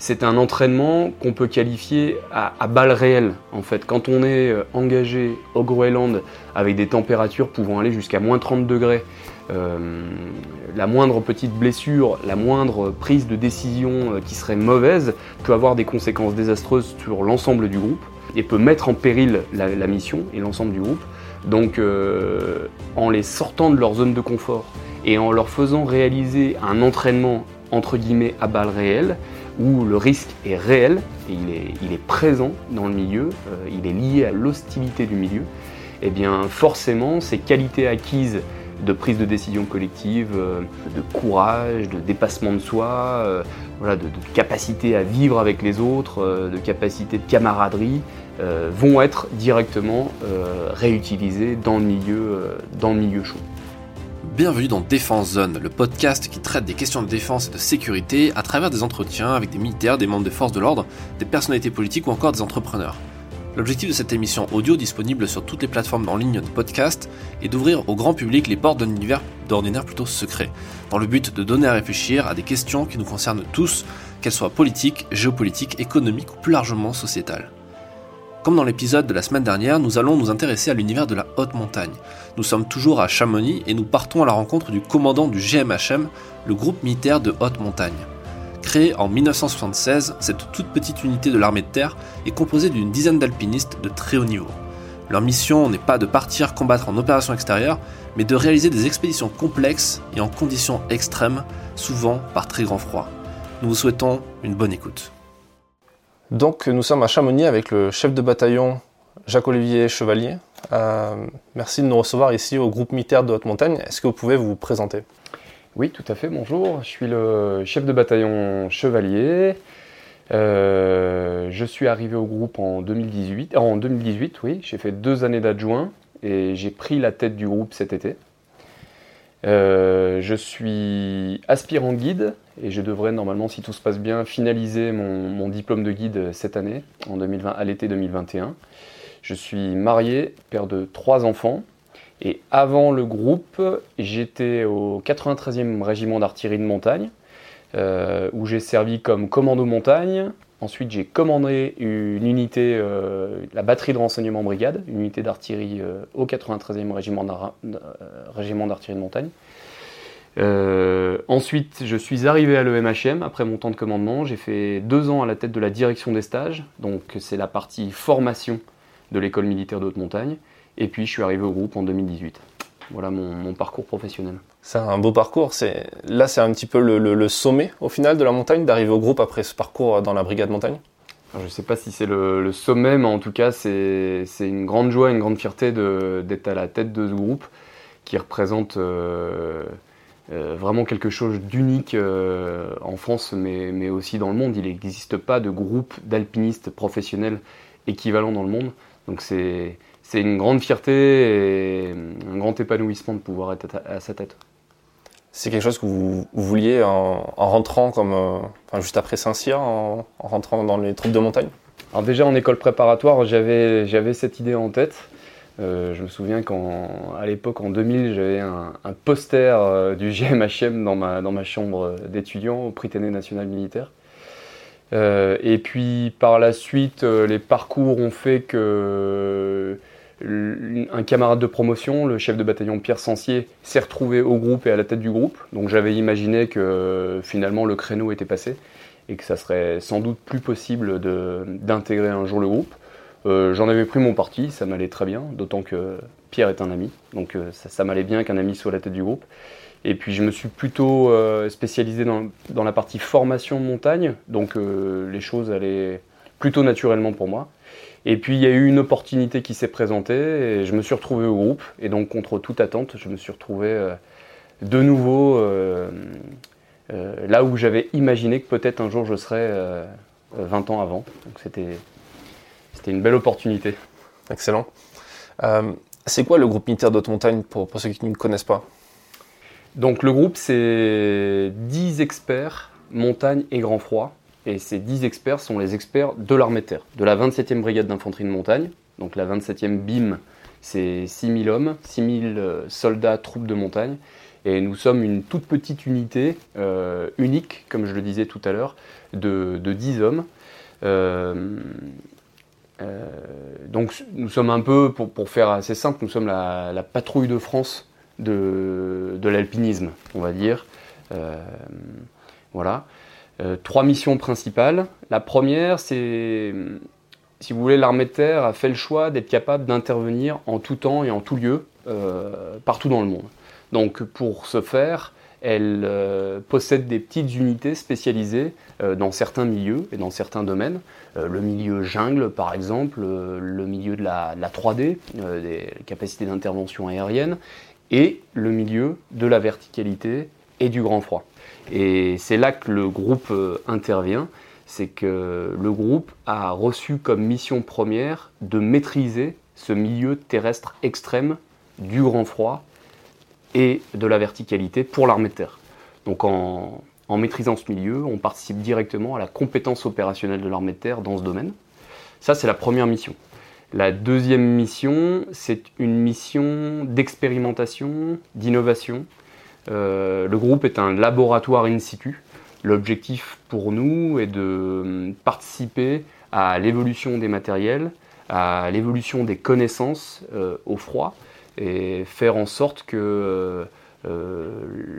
c'est un entraînement qu'on peut qualifier à, à balles réelles en fait. Quand on est euh, engagé au Groenland avec des températures pouvant aller jusqu'à moins 30 degrés, euh, la moindre petite blessure, la moindre prise de décision euh, qui serait mauvaise peut avoir des conséquences désastreuses sur l'ensemble du groupe et peut mettre en péril la, mission et l'ensemble du groupe. Donc en les sortant de leur zone de confort et en leur faisant réaliser un entraînement entre guillemets à balles réelles, où le risque est réel il est, présent dans le milieu, euh, il est lié à l'hostilité du milieu, et eh bien forcément ces qualités acquises de prise de décision collective, euh, de courage, de dépassement de soi, euh, de, capacité à vivre avec les autres, de capacité de camaraderie, vont être directement réutilisées dans le milieu chaud. Bienvenue dans Défense Zone, le podcast qui traite des questions de défense et de sécurité à travers des entretiens avec des militaires, des membres des forces de l'ordre, des personnalités politiques ou encore des entrepreneurs. L'objectif de cette émission audio disponible sur toutes les plateformes en ligne de podcast est d'ouvrir au grand public les portes d'un univers d'ordinaire plutôt secret, dans le but de donner à réfléchir à des questions qui nous concernent tous, qu'elles soient politiques, géopolitiques, économiques ou plus largement sociétales. Comme dans l'épisode de la semaine dernière, nous allons nous intéresser à l'univers de la haute montagne. Nous sommes toujours à Chamonix et nous partons à la rencontre du commandant du GMHM, le groupe militaire de haute montagne. Créée en 1976, cette toute petite unité de l'armée de terre est composée d'une dizaine d'alpinistes de très haut niveau. Leur mission n'est pas de partir combattre en opération extérieure, mais de réaliser des expéditions complexes et en conditions extrêmes, souvent par très grand froid. Nous vous souhaitons une bonne écoute. Donc nous sommes à Chamonix avec le chef de bataillon Jacques-Olivier Chevalier. Euh, merci de nous recevoir ici au groupe militaire de haute montagne. Est-ce que vous pouvez vous présenter? Oui, tout à fait, bonjour. Je suis le chef de bataillon Chevalier. Euh, je suis arrivé au groupe en 2018. En 2018, oui, j'ai fait deux années d'adjoint et j'ai pris la tête du groupe cet été. Euh, je suis aspirant guide et je devrais normalement, si tout se passe bien, finaliser mon, diplôme de guide cette année, en 2020, à l'été 2021. Je suis marié, père de trois enfants. Et avant le groupe, j'étais au 93e régiment d'artillerie de montagne, euh, où j'ai servi comme commando montagne. Ensuite, j'ai commandé une unité, euh, la batterie de renseignement brigade, une unité d'artillerie euh, au 93e régiment d'artillerie de montagne. Euh, ensuite, je suis arrivé à l'EMHM après mon temps de commandement. J'ai fait deux ans à la tête de la direction des stages, donc c'est la partie formation de l'école militaire de haute montagne. Et puis, je suis arrivé au groupe en 2018. Voilà mon, mon parcours professionnel. C'est un beau parcours. C'est là, c'est un petit peu le, le, le, sommet au final de la montagne d'arriver au groupe après ce parcours dans la brigade montagne. Alors, je ne sais pas si c'est le, le, sommet, mais en tout cas, c'est une grande joie, une grande fierté d'être à la tête de ce groupe qui représente euh, euh, vraiment quelque chose d'unique euh, en France, mais, mais, aussi dans le monde. Il n'existe pas de groupe d'alpinistes professionnels équivalent dans le monde. Donc c'est une grande fierté et un grand épanouissement de pouvoir être à sa tête. C'est quelque chose que vous, vouliez en, en rentrant comme euh, enfin, juste après Saint-Cyr, en, en, rentrant dans les troupes de montagne? Alors déjà en école préparatoire, j'avais j'avais cette idée en tête. Euh, je me souviens qu'à l'époque, en 2000, j'avais un, poster euh, du GMHM dans ma, chambre d'étudiant au Prytanée national militaire. Euh, et puis par la suite, les parcours ont fait que un camarade de promotion, le chef de bataillon Pierre Sancier, s'est retrouvé au groupe et à la tête du groupe. Donc j'avais imaginé que finalement le créneau était passé et que ça serait sans doute plus possible d'intégrer un jour le groupe. Euh, J'en avais pris mon parti, ça m'allait très bien, d'autant que Pierre est un ami, donc euh, ça, m'allait bien qu'un ami soit à la tête du groupe. Et puis je me suis plutôt euh, spécialisé dans, la partie formation montagne, donc les choses allaient plutôt naturellement pour moi. Et puis il y a eu une opportunité qui s'est présentée et je me suis retrouvé au groupe. Et donc contre toute attente, je me suis retrouvé de nouveau là où j'avais imaginé que peut-être un jour je serais 20 ans avant. Donc c'était une belle opportunité. Excellent. c'est quoi le groupe militaire d'haute montagne pour, pour ceux qui ne connaissent pas? Donc le groupe c'est 10 experts montagne et grand froid et ces 10 experts sont les experts de l'armée de terre, de la 27e brigade d'infanterie de montagne. Donc la 27e BIM, c'est 6000 hommes, 6000 soldats, troupes de montagne. Et nous sommes une toute petite unité, unique, comme je le disais tout à l'heure, de, de 10 hommes. Donc nous sommes un peu, pour, faire assez simple, nous sommes la, patrouille de France de, l'alpinisme, on va dire. voilà. trois missions principales. La première, c'est si vous voulez, l'armée de terre a fait le choix d'être capable d'intervenir en tout temps et en tout lieu, euh, partout dans le monde. Donc pour ce faire, elle euh, possède des petites unités spécialisées euh, dans certains milieux et dans certains domaines. le milieu jungle, par exemple, le milieu de la, de la 3D, des capacités d'intervention aérienne, et le milieu de la verticalité et du grand froid. Et c'est là que le groupe intervient c'est que le groupe a reçu comme mission première de maîtriser ce milieu terrestre extrême du grand froid et de la verticalité pour l'armée de terre. Donc en, maîtrisant ce milieu, on participe directement à la compétence opérationnelle de l'armée de terre dans ce domaine. Ça, c'est la première mission. La deuxième mission, c'est une mission d'expérimentation, d'innovation. Euh, le groupe est un laboratoire in situ L'objectif pour nous est de participer à l'évolution des matériels, à l'évolution des connaissances euh, au froid et faire en sorte que euh, euh,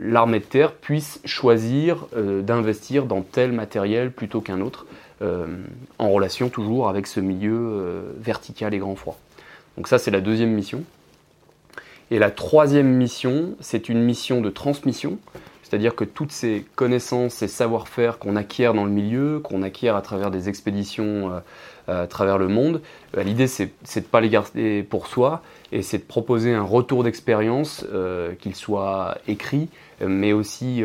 l'armée de terre puisse choisir d'investir dans tel matériel plutôt qu'un autre, en relation toujours avec ce milieu vertical et grand froid. Donc ça c'est la deuxième mission. Et la troisième mission, c'est une mission de transmission. C'est-à-dire que toutes ces connaissances, ces savoir-faire qu'on acquiert dans le milieu, qu'on acquiert à travers des expéditions euh, à travers le monde, euh, l'idée c'est de ne pas les garder pour soi et c'est de proposer un retour d'expérience, euh, qu'il soit écrit, mais aussi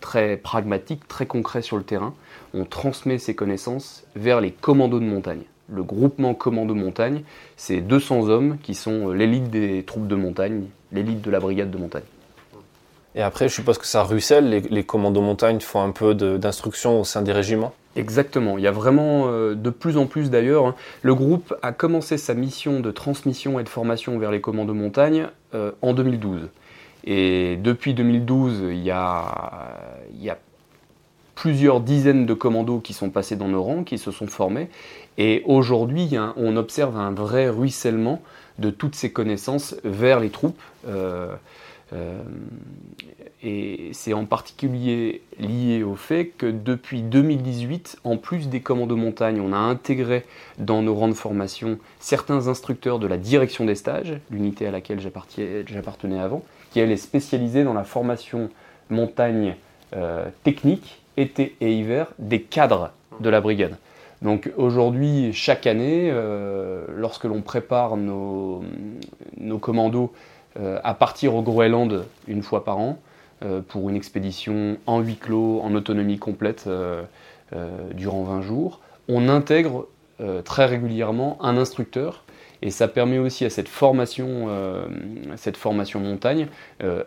très pragmatique, très concret sur le terrain. On transmet ces connaissances vers les commandos de montagne. Le groupement commando montagne, c'est 200 hommes qui sont l'élite des troupes de montagne, l'élite de la brigade de montagne. Et après, je suppose que ça ruisselle, les, commandos montagne font un peu d'instruction au sein des régiments Exactement, il y a vraiment euh, de plus en plus d'ailleurs. Hein. Le groupe a commencé sa mission de transmission et de formation vers les commandos montagne euh, en 2012. Et depuis 2012, il y, a, il y a plusieurs dizaines de commandos qui sont passés dans nos rangs, qui se sont formés. Et aujourd'hui, on observe un vrai ruissellement de toutes ces connaissances vers les troupes. Euh, euh, et c'est en particulier lié au fait que depuis 2018, en plus des commandos montagne, on a intégré dans nos rangs de formation certains instructeurs de la direction des stages, l'unité à laquelle j'appartenais avant, qui elle est spécialisée dans la formation montagne euh, technique, été et hiver, des cadres de la brigade. Donc aujourd'hui, chaque année, euh, lorsque l'on prépare nos, commandos à partir au Groenland une fois par an euh, pour une expédition en huis clos, en autonomie complète euh, durant 20 jours. On intègre très régulièrement un instructeur et ça permet aussi à cette formation, cette formation montagne,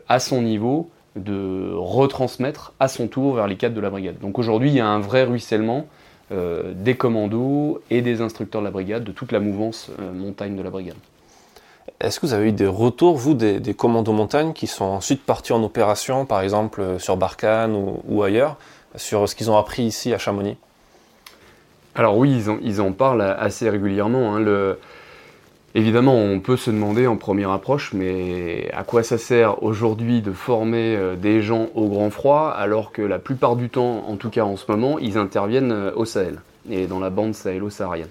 à son niveau, de retransmettre à son tour vers les cadres de la brigade. Donc aujourd'hui, il y a un vrai ruissellement des commandos et des instructeurs de la brigade, de toute la mouvance montagne de la brigade. Est-ce que vous avez eu des retours, vous, des, commandos montagne qui sont ensuite partis en opération, par exemple euh, sur Barkhane ou, ailleurs, sur ce qu'ils ont appris ici à Chamonix? Alors oui, ils en, parlent assez régulièrement. Hein. Évidemment, on peut se demander en première approche, mais à quoi ça sert aujourd'hui de former euh, des gens au grand froid alors que la plupart du temps, en tout cas en ce moment, ils interviennent euh, au Sahel et dans la bande sahélo-saharienne?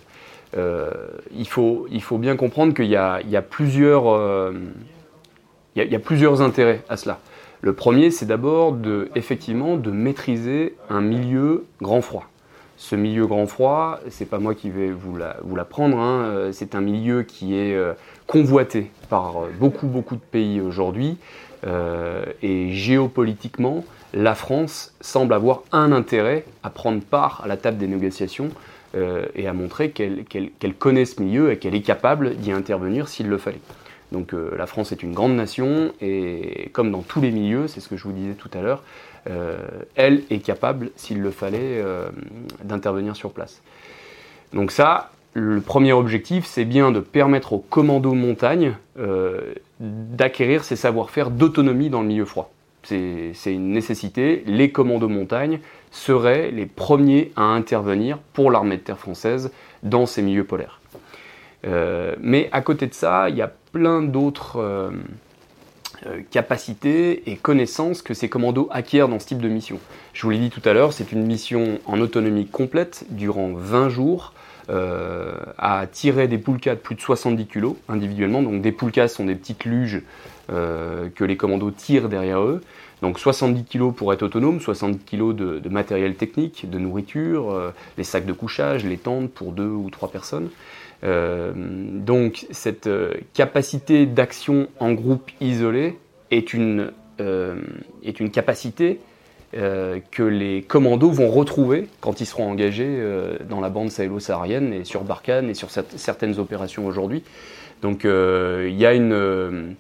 Il, faut, il faut bien comprendre qu'il y, y, a plusieurs, euh, y a plusieurs intérêts à cela. Le premier, c'est d'abord de, effectivement de maîtriser un milieu grand froid. Ce milieu grand froid, c'est pas moi qui vais vous l'apprendre, hein, euh, c'est un milieu qui est convoité par beaucoup beaucoup de pays aujourd'hui. et géopolitiquement, la France semble avoir un intérêt à prendre part à la table des négociations euh, et à montrer qu'elle connaît ce milieu et qu'elle est capable d'y intervenir s'il le fallait. Donc euh, la France est une grande nation et comme dans tous les milieux, c'est ce que je vous disais tout à l'heure, euh, elle est capable, s'il le fallait, d'intervenir sur place. Donc ça, le premier objectif, c'est bien de permettre aux commandos montagne d'acquérir ces savoir-faire d'autonomie dans le milieu froid. c'est une nécessité. Les commandos montagne seraient les premiers à intervenir pour l'armée de terre française dans ces milieux polaires. Euh, mais à côté de ça, il y a plein d'autres euh, euh, capacités et connaissances que ces commandos acquièrent dans ce type de mission. Je vous l'ai dit tout à l'heure, c'est une mission en autonomie complète durant 20 jours à tirer des poulkas de plus de 70 kg individuellement. Donc des poulkas sont des petites luges que les commandos tirent derrière eux. Donc 70 kg pour être autonome, 70 kg de, matériel technique, de nourriture, les sacs de couchage, les tentes pour deux ou trois personnes. Euh, donc cette euh, capacité d'action en groupe isolé est une, euh, est une capacité que les commandos vont retrouver quand ils seront engagés dans la bande sahélo-saharienne et sur Barkhane et sur certaines opérations aujourd'hui. Donc il y a une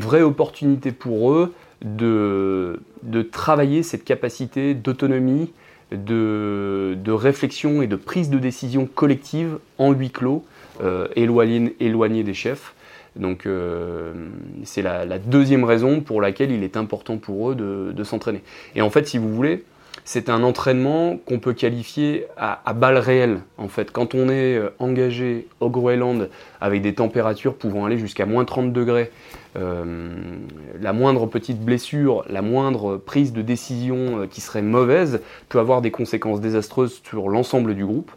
vraie opportunité pour eux de, de travailler cette capacité d'autonomie, de, de, réflexion et de prise de décision collective en huis clos, euh, éloigné, des chefs. Donc euh, c'est la, deuxième raison pour laquelle il est important pour eux de, s'entraîner. Et en fait, si vous voulez, c'est un entraînement qu'on peut qualifier à, à balles réelles. En fait, quand on est euh, engagé au Groenland avec des températures pouvant aller jusqu'à moins 30 degrés, la moindre petite blessure, la moindre prise de décision qui serait mauvaise peut avoir des conséquences désastreuses sur l'ensemble du groupe.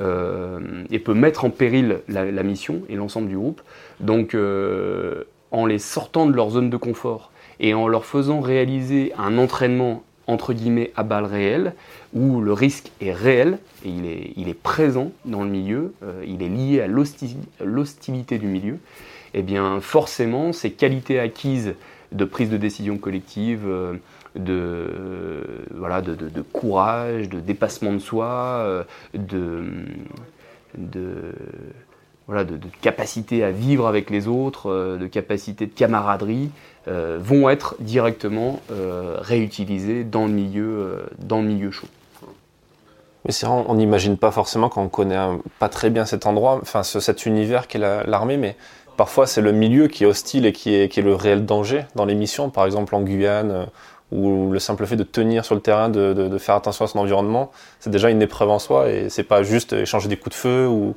Euh, et peut mettre en péril la, mission et l'ensemble du groupe. Donc euh, en les sortant de leur zone de confort et en leur faisant réaliser un entraînement entre guillemets à balles réelles, où le risque est réel et il est, présent dans le milieu, euh, il est lié à l'hostilité du milieu, et eh bien forcément ces qualités acquises de prise de décision collective, de, voilà, de, courage, de dépassement de soi, euh, de, voilà, de, capacité à vivre avec les autres, euh, de capacité de camaraderie, euh, vont être directement réutilisés dans le milieu, dans le milieu chaud. Mais c'est vrai, on n'imagine pas forcément quand on connaît pas très bien cet endroit, enfin cet univers qu'est l'armée, mais parfois c'est le milieu qui est hostile et qui est, le réel danger dans les missions. Par exemple en Guyane, où le simple fait de tenir sur le terrain, de, faire attention à son environnement, c'est déjà une épreuve en soi et c'est pas juste échanger des coups de feu ou,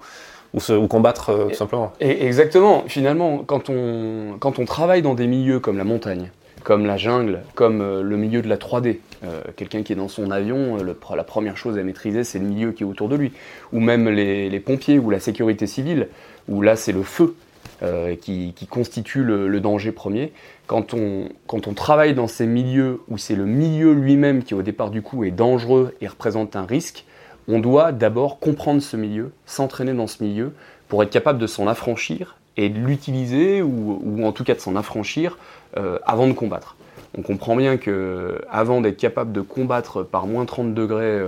ou, combattre euh, tout simplement. Et exactement, finalement, quand on, quand on travaille dans des milieux comme la montagne, comme la jungle, comme euh, le milieu de la 3D. Euh, quelqu'un qui est dans son avion, la première chose à maîtriser, c'est le milieu qui est autour de lui. Ou même les, les pompiers ou la sécurité civile, où là, c'est le feu. Euh, qui, constitue le, danger premier. Quand on, quand on travaille dans ces milieux où c'est le milieu lui-même qui au départ du coup est dangereux et représente un risque, on doit d'abord comprendre ce milieu, s'entraîner dans ce milieu pour être capable de s'en affranchir et de l'utiliser ou, en tout cas de s'en affranchir euh, avant de combattre. On comprend bien que avant d'être capable de combattre par moins 30 degrés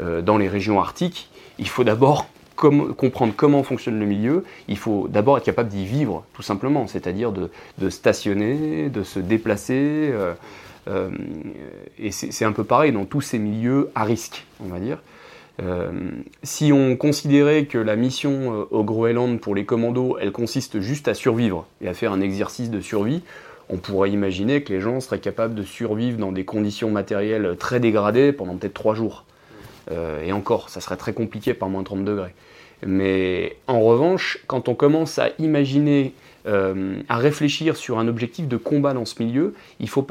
euh, dans les régions arctiques, il faut d'abord comprendre comment fonctionne le milieu, il faut d'abord être capable d'y vivre, tout simplement, c'est-à-dire de, stationner, de se déplacer. Euh, euh, et c'est un peu pareil dans tous ces milieux à risque, on va dire. Euh, si on considérait que la mission au Groenland pour les commandos, elle consiste juste à survivre et à faire un exercice de survie, on pourrait imaginer que les gens seraient capables de survivre dans des conditions matérielles très dégradées pendant peut-être trois jours. et encore, ça serait très compliqué par moins 30 degrés. Mais en revanche, quand on commence à imaginer, euh, à réfléchir sur un objectif de combat dans ce milieu, il ne faut,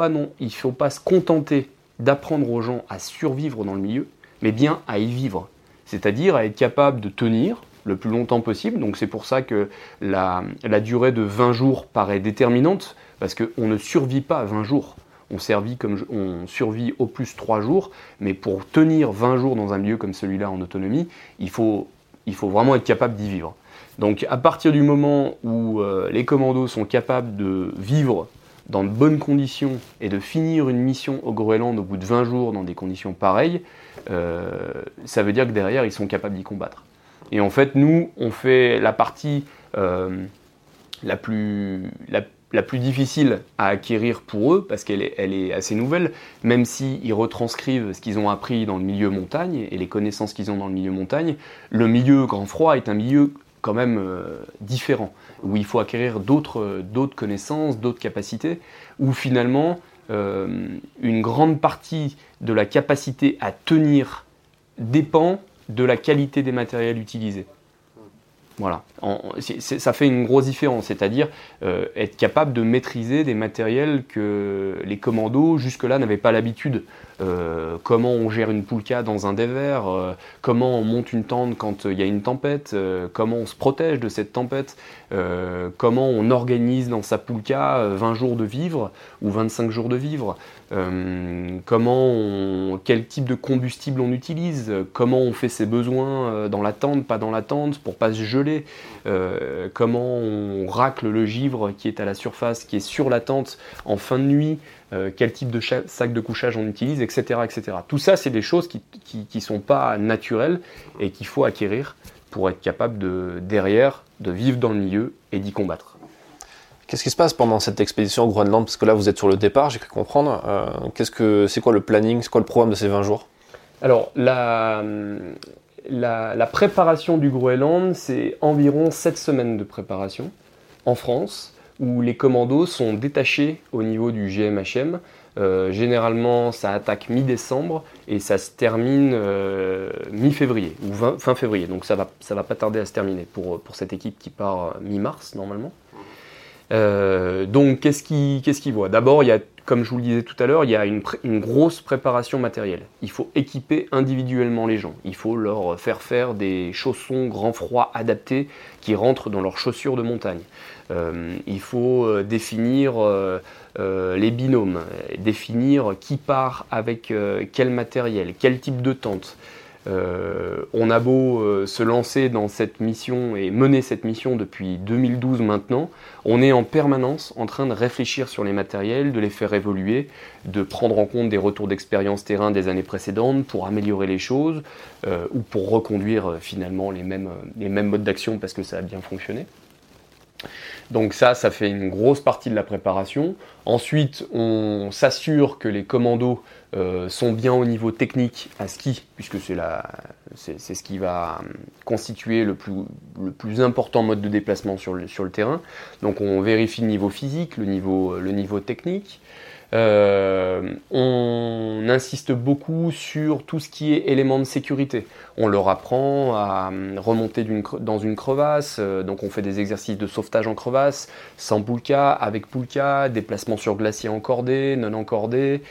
faut pas se contenter d'apprendre aux gens à survivre dans le milieu, mais bien à y vivre. C'est-à-dire à être capable de tenir le plus longtemps possible. Donc c'est pour ça que la, durée de 20 jours paraît déterminante, parce qu'on ne survit pas 20 jours. On, comme, on survit au plus 3 jours, mais pour tenir 20 jours dans un milieu comme celui-là en autonomie, il faut il faut vraiment être capable d'y vivre. Donc à partir du moment où euh, les commandos sont capables de vivre dans de bonnes conditions et de finir une mission au Groenland au bout de 20 jours dans des conditions pareilles, euh, ça veut dire que derrière ils sont capables d'y combattre. Et en fait, nous, on fait la partie euh, la plus, difficile à acquérir pour eux, parce qu'elle est, assez nouvelle, même s'ils retranscrivent ce qu'ils ont appris dans le milieu montagne et les connaissances qu'ils ont dans le milieu montagne, le milieu grand froid est un milieu quand même euh, différent, où il faut acquérir d'autres, d'autres connaissances, d'autres capacités, où finalement une grande partie de la capacité à tenir dépend de la qualité des matériels utilisés. Voilà, ça fait une grosse différence, c'est-à-dire euh, être capable de maîtriser des matériels que les commandos jusque-là n'avaient pas l'habitude. Euh, comment on gère une poulka dans un dévers, euh, comment on monte une tente quand il y a une tempête, comment on se protège de cette tempête, comment on organise dans sa poulka 20 jours de vivre ou 25 jours de vivre, comment quel type de combustible on utilise, comment on fait ses besoins dans la tente, pas dans la tente, pour pas se geler euh, comment on racle le givre qui est à la surface, qui est sur la tente en fin de nuit, euh, quel type de sac de couchage on utilise, etc. etc. Tout ça, c'est des choses qui ne sont pas naturelles et qu'il faut acquérir pour être capable de, derrière, de vivre dans le milieu et d'y combattre. Qu'est-ce qui se passe pendant cette expédition au Groenland? Parce que là, vous êtes sur le départ, j'ai cru comprendre. Euh, qu'est-ce que, c'est quoi le planning? C'est quoi le programme de ces 20 jours? Alors, la, la, préparation du Groenland, c'est environ 7 semaines de préparation en France, où les commandos sont détachés au niveau du GMHM. Euh, généralement, ça attaque mi-décembre et ça se termine euh, mi-février ou fin février. Donc ça va, ça va pas tarder à se terminer pour, pour cette équipe qui part mi-mars normalement. Donc qu'est-ce qu'ils qu D'abord, il y a comme je vous le disais tout à l'heure, il y a une, grosse préparation matérielle. Il faut équiper individuellement les gens. Il faut leur faire faire des chaussons grand froid adaptés qui rentrent dans leurs chaussures de montagne. Euh, il faut euh, définir euh, les binômes, définir qui part avec quel matériel, quel type de tente. Euh, on a beau euh, se lancer dans cette mission et mener cette mission depuis 2012 maintenant, on est en permanence en train de réfléchir sur les matériels, de les faire évoluer, de prendre en compte des retours d'expérience terrain des années précédentes pour améliorer les choses euh, ou pour reconduire finalement les mêmes, les mêmes modes d'action parce que ça a bien fonctionné. Donc ça, ça fait une grosse partie de la préparation. Ensuite, on s'assure que les commandos euh, sont bien au niveau technique à ski, puisque c'est, ce qui va euh, constituer le plus, important mode de déplacement sur le, terrain. Donc on vérifie le niveau physique, le niveau, le niveau technique. Euh, on insiste beaucoup sur tout ce qui est éléments de sécurité. On leur apprend à euh, remonter dans une crevasse, euh, donc on fait des exercices de sauvetage en crevasse, sans poulka, avec poulka, déplacement sur glacier encordé, non encordé.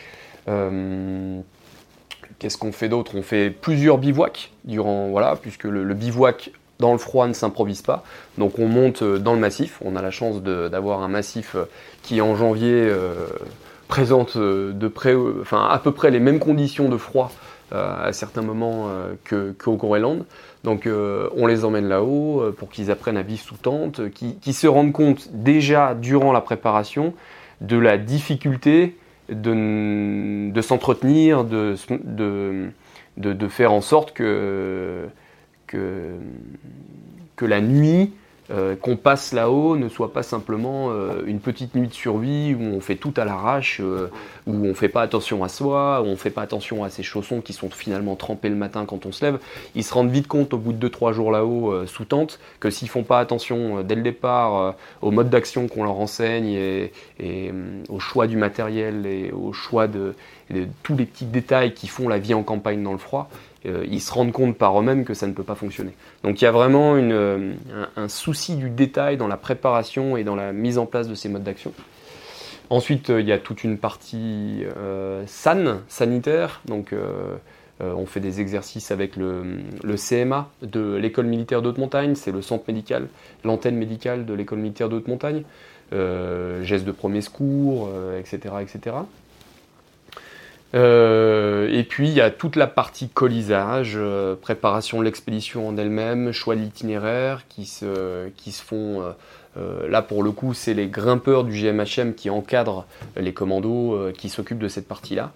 Qu'est-ce qu'on fait d'autre? On fait plusieurs bivouacs durant, voilà, puisque le, bivouac dans le froid ne s'improvise pas. Donc on monte dans le massif. On a la chance d'avoir un massif qui en janvier présente euh, de près, euh, enfin à peu près les mêmes conditions de froid euh, à certains moments qu'au Groenland. Donc on les emmène là-haut pour qu'ils apprennent à vivre sous tente, qu'ils se rendent compte déjà durant la préparation de la difficulté de, s'entretenir, de, de, de, faire en sorte que la nuit euh, qu'on passe là-haut ne soit pas simplement euh, une petite nuit de survie où on fait tout à l'arrache, euh, où on ne fait pas attention à soi, où on ne fait pas attention à ses chaussons qui sont finalement trempés le matin quand on se lève. Ils se rendent vite compte au bout de 2-3 jours là-haut sous tente que s'ils font pas attention dès le départ au mode d'action qu'on leur enseigne et, au choix du matériel et au choix de tous les petits détails qui font la vie en campagne dans le froid, ils se rendent compte par eux-mêmes que ça ne peut pas fonctionner. Donc il y a vraiment euh, un, souci du détail dans la préparation et dans la mise en place de ces modes d'action. Ensuite, euh, il y a toute une partie SAN, sanitaire. Donc on fait des exercices avec le, CMA de l'école militaire d'haute montagne, c'est le centre médical, l'antenne médicale de l'école militaire de haute montagne. gestes de premier secours, etc., etc. Euh, et puis il y a toute la partie colisage, euh, préparation de l'expédition en elle-même, choix de l'itinéraire qui se, qui se font. Euh, là pour le coup, c'est les grimpeurs du GMHM qui encadrent les commandos qui s'occupent de cette partie-là.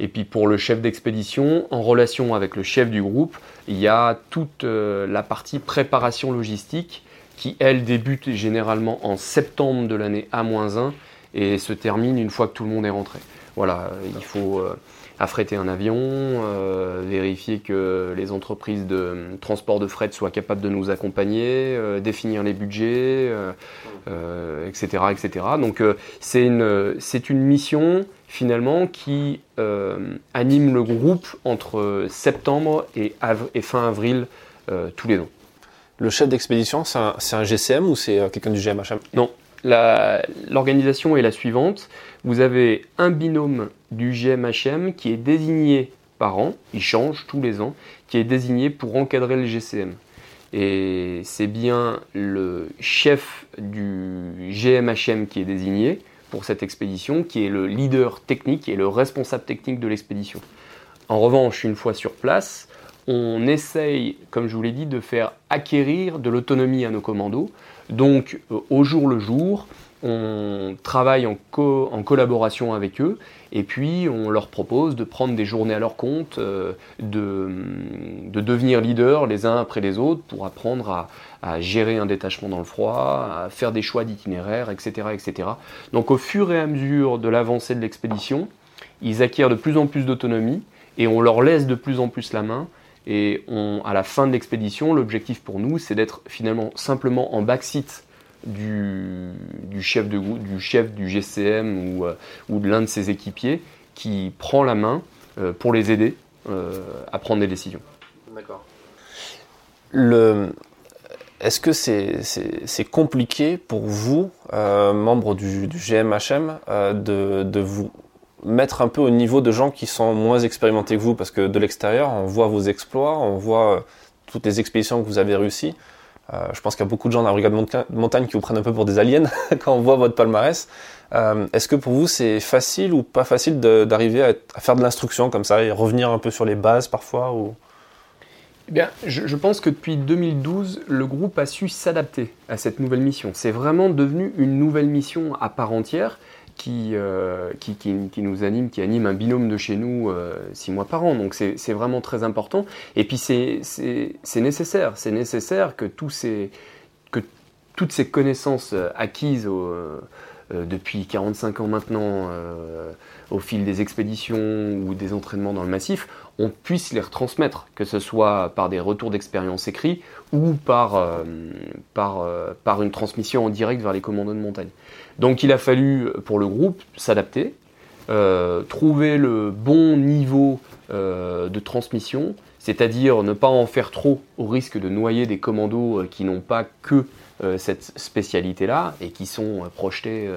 Et puis pour le chef d'expédition, en relation avec le chef du groupe, il y a toute la partie préparation logistique qui, elle, débute généralement en septembre de l'année A-1 et se termine une fois que tout le monde est rentré. Voilà, il faut. Euh, affréter un avion, euh, vérifier que les entreprises de transport de fret soient capables de nous accompagner, euh, définir les budgets, etc., etc. Donc c'est une, une mission finalement qui anime le groupe entre septembre et, et fin avril tous les ans. Le chef d'expédition, c'est un, GCM ou c'est quelqu'un du GMHM Non, l'organisation est la suivante. Vous avez un binôme du GMHM qui est désigné par an, il change tous les ans, qui est désigné pour encadrer le GCM. Et c'est bien le chef du GMHM qui est désigné pour cette expédition, qui est le leader technique et le responsable technique de l'expédition. En revanche, une fois sur place, on essaye, comme je vous l'ai dit, de faire acquérir de l'autonomie à nos commandos. Donc, euh, au jour le jour, on travaille en, collaboration avec eux et puis on leur propose de prendre des journées à leur compte, euh, de, devenir leader les uns après les autres pour apprendre à, gérer un détachement dans le froid, à faire des choix d'itinéraire, etc., etc. Donc au fur et à mesure de l'avancée de l'expédition, ils acquièrent de plus en plus d'autonomie et on leur laisse de plus en plus la main. Et à la fin de l'expédition, l'objectif pour nous, c'est d'être finalement simplement en backseat du, chef de, du chef du GCM ou, euh, ou de l'un de ses équipiers qui prend la main euh, pour les aider euh, à prendre des décisions. D'accord. Est-ce que c'est compliqué pour vous, membres du, du GMHM, de, de, vous mettre un peu au niveau de gens qui sont moins expérimentés que vous? Parce que de l'extérieur, on voit vos exploits, on voit toutes les expéditions que vous avez réussies. Euh, je pense qu'il y a beaucoup de gens dans la brigade de montagne qui vous prennent un peu pour des aliens quand on voit votre palmarès. Euh, est-ce que pour vous c'est facile ou pas facile d'arriver à, faire de l'instruction comme ça et revenir un peu sur les bases parfois. Eh bien, je, pense que depuis 2012, le groupe a su s'adapter à cette nouvelle mission. C'est vraiment devenu une nouvelle mission à part entière euh, qui, qui, qui, nous anime, qui anime un binôme de chez nous euh, six mois par an. Donc c'est vraiment très important. Et puis c'est nécessaire, c'est nécessaire que, tous ces, que toutes ces connaissances euh, acquises depuis 45 ans maintenant au fil des expéditions ou des entraînements dans le massif, on puisse les retransmettre, que ce soit par des retours d'expérience écrits ou par, par, par une transmission en direct vers les commandos de montagne. Donc il a fallu pour le groupe s'adapter, euh, trouver le bon niveau euh, de transmission, c'est-à-dire ne pas en faire trop au risque de noyer des commandos euh, qui n'ont pas que cette spécialité-là et qui sont projetés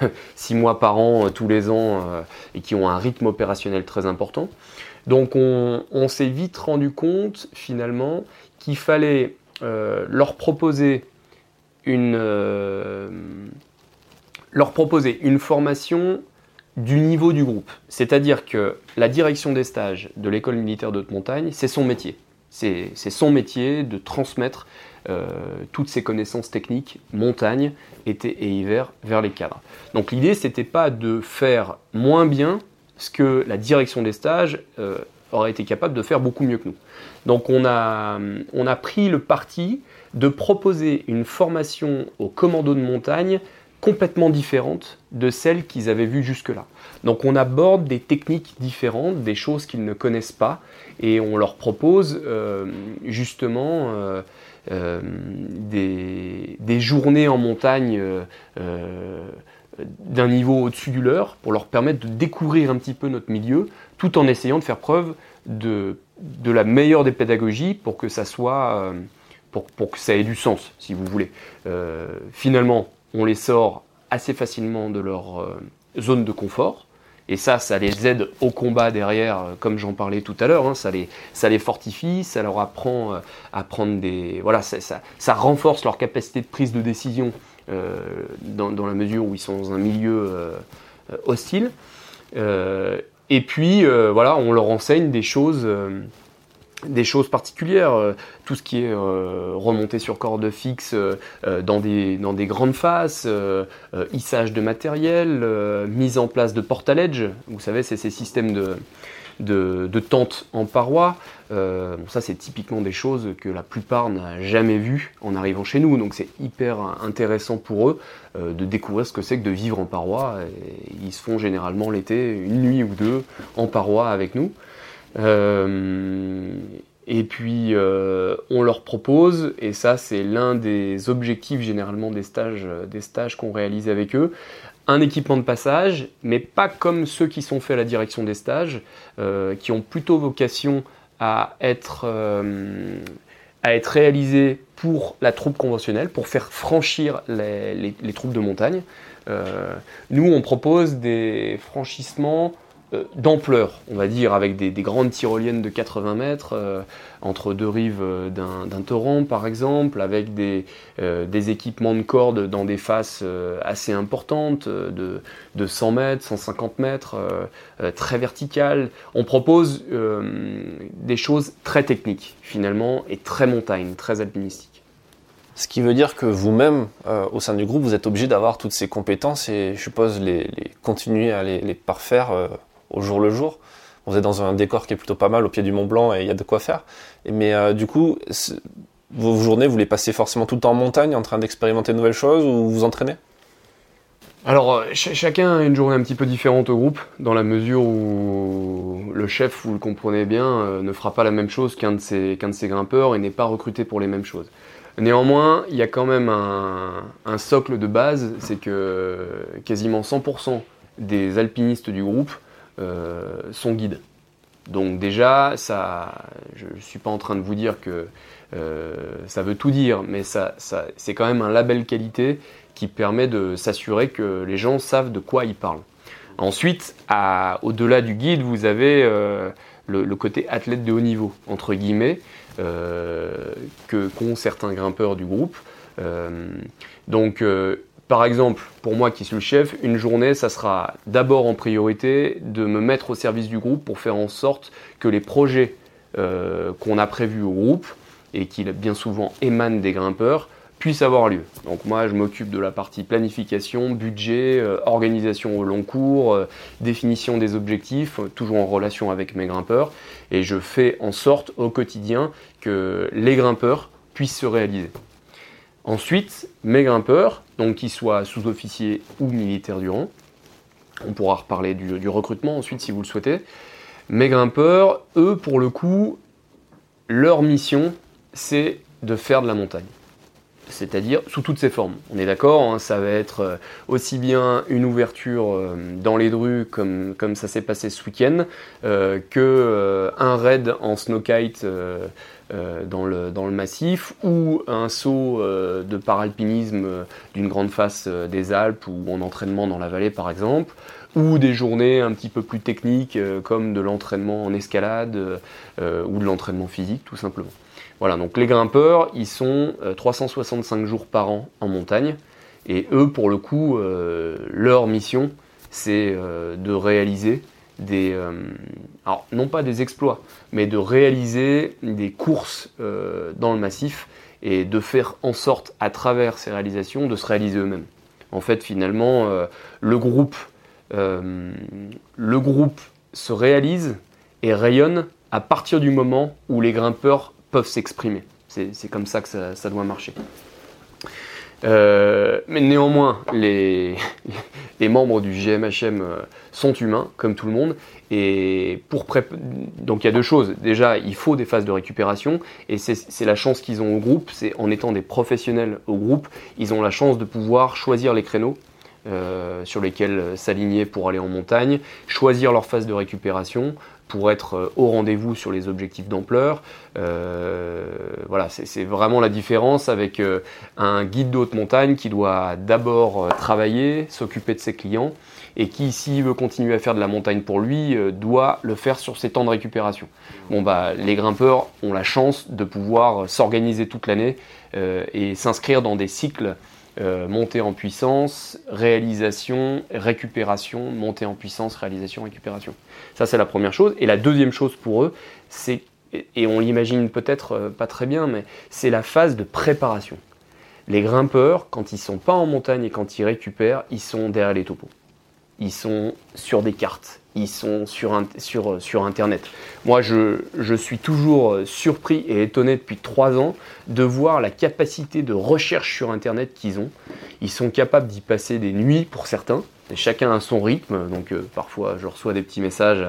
six mois par an tous les ans et qui ont un rythme opérationnel très important. Donc on, on s'est vite rendu compte finalement qu'il fallait leur proposer une leur proposer une formation du niveau du groupe. C'est-à-dire que la direction des stages de l'école militaire de haute montagne, c'est son métier. C'est son métier de transmettre euh, toutes ces connaissances techniques, montagne, été et hiver, vers les cadres. Donc l'idée, c'était pas de faire moins bien ce que la direction des stages euh, aurait été capable de faire beaucoup mieux que nous. Donc on a, on a pris le parti de proposer une formation au commando de montagne complètement différentes de celles qu'ils avaient vues jusque-là. Donc on aborde des techniques différentes, des choses qu'ils ne connaissent pas, et on leur propose euh, justement euh, euh, des, journées en montagne d'un niveau au-dessus du leur, pour leur permettre de découvrir un petit peu notre milieu, tout en essayant de faire preuve de, la meilleure des pédagogies pour que ça pour, que ça ait du sens, si vous voulez. finalement, on les sort assez facilement de leur euh, zone de confort. Et ça, ça les aide au combat derrière, euh, comme j'en parlais tout à l'heure. Hein. ça, les, fortifie, ça leur apprend euh, à prendre des. Voilà, ça, ça, renforce leur capacité de prise de décision dans, la mesure où ils sont dans un milieu hostile. et puis, voilà, on leur enseigne des choses des choses particulières, euh, tout ce qui est euh, remonté sur corde fixe euh, dans, des, dans des grandes faces, hissage de matériel, mise en place de portaledge, vous savez, c'est ces systèmes de, de, tentes en paroi. Euh, ça, c'est typiquement des choses que la plupart n'a jamais vues en arrivant chez nous. Donc, c'est hyper intéressant pour eux euh, de découvrir ce que c'est que de vivre en paroi. ils se font généralement l'été une nuit ou deux en paroi avec nous. Et puis, on leur propose, et ça, c'est l'un des objectifs généralement des stages, des stages qu'on réalise avec eux, un équipement de passage, mais pas comme ceux qui sont faits à la direction des stages, euh, qui ont plutôt vocation à être, euh, à être réalisés pour la troupe conventionnelle, pour faire franchir les, troupes de montagne. Euh, nous, on propose des franchissements euh, d'ampleur, on va dire, avec des, grandes tyroliennes de 80 mètres euh, entre deux rives euh, d'un torrent, par exemple, avec des, équipements de cordes dans des faces assez importantes, de, 100 mètres, 150 mètres, très verticales. On propose des choses très techniques, finalement, et très montagne, très alpinistiques. Ce qui veut dire que vous-même, au sein du groupe, vous êtes obligé d'avoir toutes ces compétences et je suppose les, continuer à les, les parfaire au jour le jour. Vous êtes dans un décor qui est plutôt pas mal au pied du Mont Blanc et il y a de quoi faire. Mais euh, du coup, vos journées, vous les passez forcément tout le temps en montagne, en train d'expérimenter de nouvelles choses ou vous entraînez? Alors, euh, chacun a une journée un petit peu différente au groupe, dans la mesure où le chef, vous le comprenez bien, euh, ne fera pas la même chose qu'un de, ses, grimpeurs et n'est pas recruté pour les mêmes choses. Néanmoins, il y a quand même un, socle de base, c'est que quasiment 100% des alpinistes du groupe son guide. Donc déjà, ça, je ne suis pas en train de vous dire que euh, ça veut tout dire, mais ça, c'est quand même un label qualité qui permet de s'assurer que les gens savent de quoi ils parlent. Ensuite, au-delà du guide, vous avez euh, le, côté athlète de haut niveau, entre guillemets, que qu'ont certains grimpeurs du groupe. donc par exemple, pour moi qui suis le chef, une journée, ça sera d'abord en priorité de me mettre au service du groupe pour faire en sorte que les projets euh, qu'on a prévus au groupe et qui bien souvent émanent des grimpeurs puissent avoir lieu. Donc moi, je m'occupe de la partie planification, budget, euh, organisation au long cours, euh, définition des objectifs, toujours en relation avec mes grimpeurs, et je fais en sorte au quotidien que les grimpeurs puissent se réaliser. Ensuite, mes grimpeurs, donc qu'ils soient sous-officiers ou militaires du rang, on pourra reparler du, recrutement ensuite si vous le souhaitez. Mes grimpeurs, eux, pour le coup, leur mission, c'est de faire de la montagne. C'est-à-dire sous toutes ses formes. On est d'accord, hein, ça va être euh, aussi bien une ouverture euh, dans les drues comme, comme ça s'est passé ce week-end, euh, que un raid en snowkite euh, dans, le, dans, le, massif, ou un saut euh, de paralpinisme euh, d'une grande face des Alpes ou en entraînement dans la vallée par exemple, ou des journées un petit peu plus techniques comme de l'entraînement en escalade ou de l'entraînement physique tout simplement. Voilà, donc les grimpeurs, ils sont 365 jours par an en montagne, et eux, pour le coup, leur mission, c'est de réaliser euh, alors non pas des exploits, mais de réaliser des courses euh, dans le massif et de faire en sorte, à travers ces réalisations, de se réaliser eux-mêmes. En fait, finalement, euh, le, groupe, le groupe se réalise et rayonne à partir du moment où les grimpeurs peuvent s'exprimer. C'est comme ça que ça doit marcher. Euh, mais néanmoins, les, membres du GMHM euh, sont humains, comme tout le monde. Et donc il y a deux choses. Déjà, il faut des phases de récupération, et c'est la chance qu'ils ont au groupe. C'est en étant des professionnels au groupe, ils ont la chance de pouvoir choisir les créneaux euh, sur lesquels s'aligner pour aller en montagne, choisir leur phase de récupération, pour être euh, au rendez-vous sur les objectifs d'ampleur. Euh, voilà, c'est vraiment la différence avec euh, un guide de haute montagne qui doit d'abord travailler, s'occuper de ses clients, et qui, s'il veut continuer à faire de la montagne pour lui, doit le faire sur ses temps de récupération. Bon, bah, les grimpeurs ont la chance de pouvoir s'organiser toute l'année et s'inscrire dans des cycles euh, montée en puissance, réalisation, récupération, montée en puissance, réalisation, récupération. Ça, c'est la première chose. Et la deuxième chose pour eux, c'est, et on l'imagine peut-être euh, pas très bien, mais c'est la phase de préparation. Les grimpeurs, quand ils sont pas en montagne et quand ils récupèrent, ils sont derrière les topos. ils sont sur des cartes, ils sont sur, sur, sur Internet. Moi, je, je, suis toujours surpris et étonné depuis trois ans de voir la capacité de recherche sur Internet qu'ils ont. Ils sont capables d'y passer des nuits pour certains, chacun a son rythme, donc euh, parfois je reçois des petits messages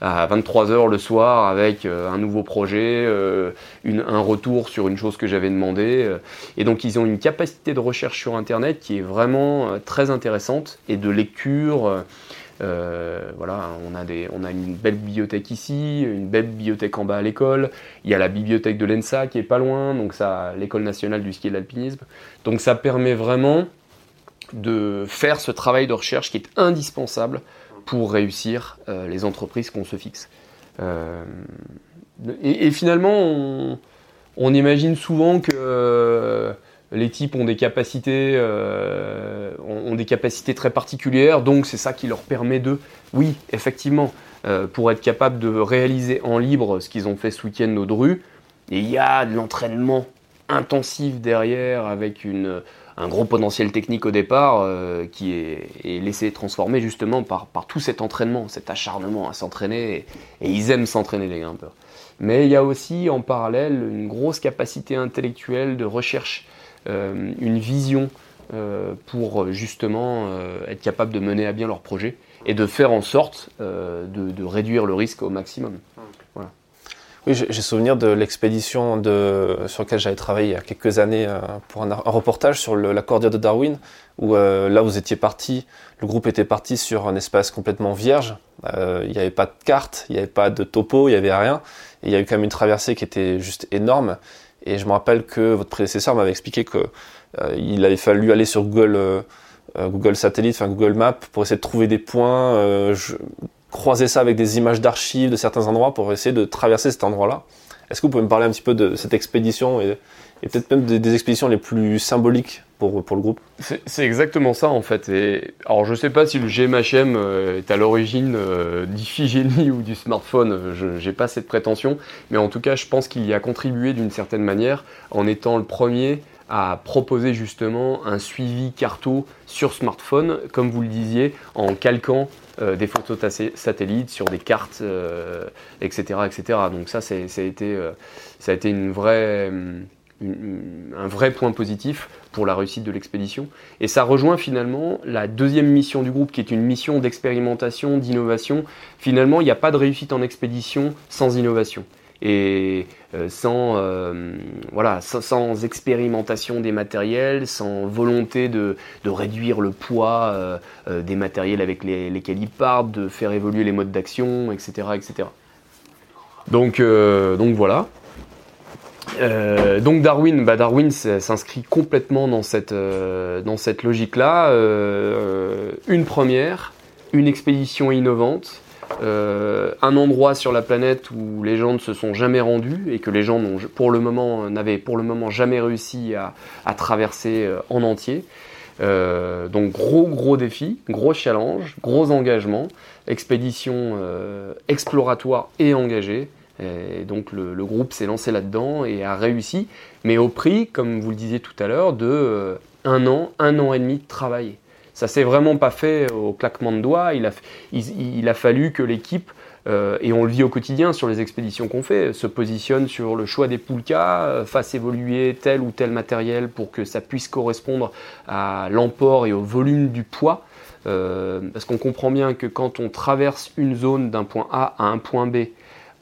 à, 23h le soir avec euh, un nouveau projet, euh, un retour sur une chose que j'avais demandé. et donc ils ont une capacité de recherche sur Internet qui est vraiment très intéressante et de lecture. Voilà, on a, des, on a une belle bibliothèque ici, une belle bibliothèque en bas à l'école. Il y a la bibliothèque de l'ENSA qui est pas loin, donc ça, l'école nationale du ski et de l'alpinisme. Donc ça permet vraiment de faire ce travail de recherche qui est indispensable pour réussir euh, les entreprises qu'on se fixe. Euh, et, finalement, on, imagine souvent que euh, les types ont des capacités, ont des capacités très particulières, donc c'est ça qui leur permet de, oui, effectivement, pour être capable de réaliser en libre ce qu'ils ont fait ce week-end au Dru, il y a de l'entraînement intensif derrière avec une un gros potentiel technique au départ euh, qui est, laissé transformer justement par, par, tout cet entraînement, cet acharnement à s'entraîner. Et, ils aiment s'entraîner les grimpeurs. Mais il y a aussi en parallèle une grosse capacité intellectuelle de recherche, euh, une vision euh, pour justement être capable de mener à bien leur projet et de faire en sorte de, réduire le risque au maximum. Oui, j'ai souvenir de l'expédition sur laquelle j'avais travaillé il y a quelques années euh, pour un, reportage sur la cordillère de Darwin, où euh, là vous étiez parti, le groupe était parti sur un espace complètement vierge. Euh, il n'y avait pas de carte, il n'y avait pas de topo, il n'y avait rien. Et il y a eu quand même une traversée qui était juste énorme. Et je me rappelle que votre prédécesseur m'avait expliqué que il avait fallu aller sur Google. Google Satellite, Google Maps, pour essayer de trouver des points, croiser ça avec des images d'archives de certains endroits pour essayer de traverser cet endroit-là. Est-ce que vous pouvez me parler un petit peu de cette expédition peut-être même des, expéditions les plus symboliques pour, pour le groupe C'est exactement ça en fait. Et, alors je ne sais pas si le GMHM euh, est à l'origine euh, d'Iphigénie ou du smartphone, je n'ai pas cette prétention, mais en tout cas je pense qu'il y a contribué d'une certaine manière en étant le premier à proposer justement un suivi carto sur smartphone, comme vous le disiez, en calquant euh, des photos satellites sur des cartes, etc., euh, etc. Donc ça, ça euh, ça a été une vraie, un vrai point positif pour la réussite de l'expédition. Et ça rejoint finalement la deuxième mission du groupe, qui est une mission d'expérimentation, d'innovation. Finalement, il n'y a pas de réussite en expédition sans innovation et euh, sans, euh, voilà, sans, expérimentation des matériels, sans volonté de, réduire le poids euh, des matériels avec lesquels ils partent, de faire évoluer les modes d'action, etc., etc. Donc, donc voilà. Donc Darwin, bah Darwin s'inscrit complètement dans cette, dans cette logique-là. une première, une expédition innovante, euh, un endroit sur la planète où les gens ne se sont jamais rendus et que les gens pour le n'avaient pour le moment jamais réussi à, traverser euh, en entier. Euh, donc gros gros défi, gros challenge, gros engagement, expédition exploratoire et engagée. Et donc le, groupe s'est lancé là-dedans et a réussi, mais au prix, comme vous le disiez tout à l'heure, de un an, un an et demi de travail. Ça s'est vraiment pas fait au claquement de doigts. Il a, fallu que l'équipe, euh, et on le vit au quotidien sur les expéditions qu'on fait, se positionne sur le choix des poulkas, euh, fasse évoluer tel ou tel matériel pour que ça puisse correspondre à l'emport et au volume du poids. Euh, parce qu'on comprend bien que quand on traverse une zone d'un point A à un point B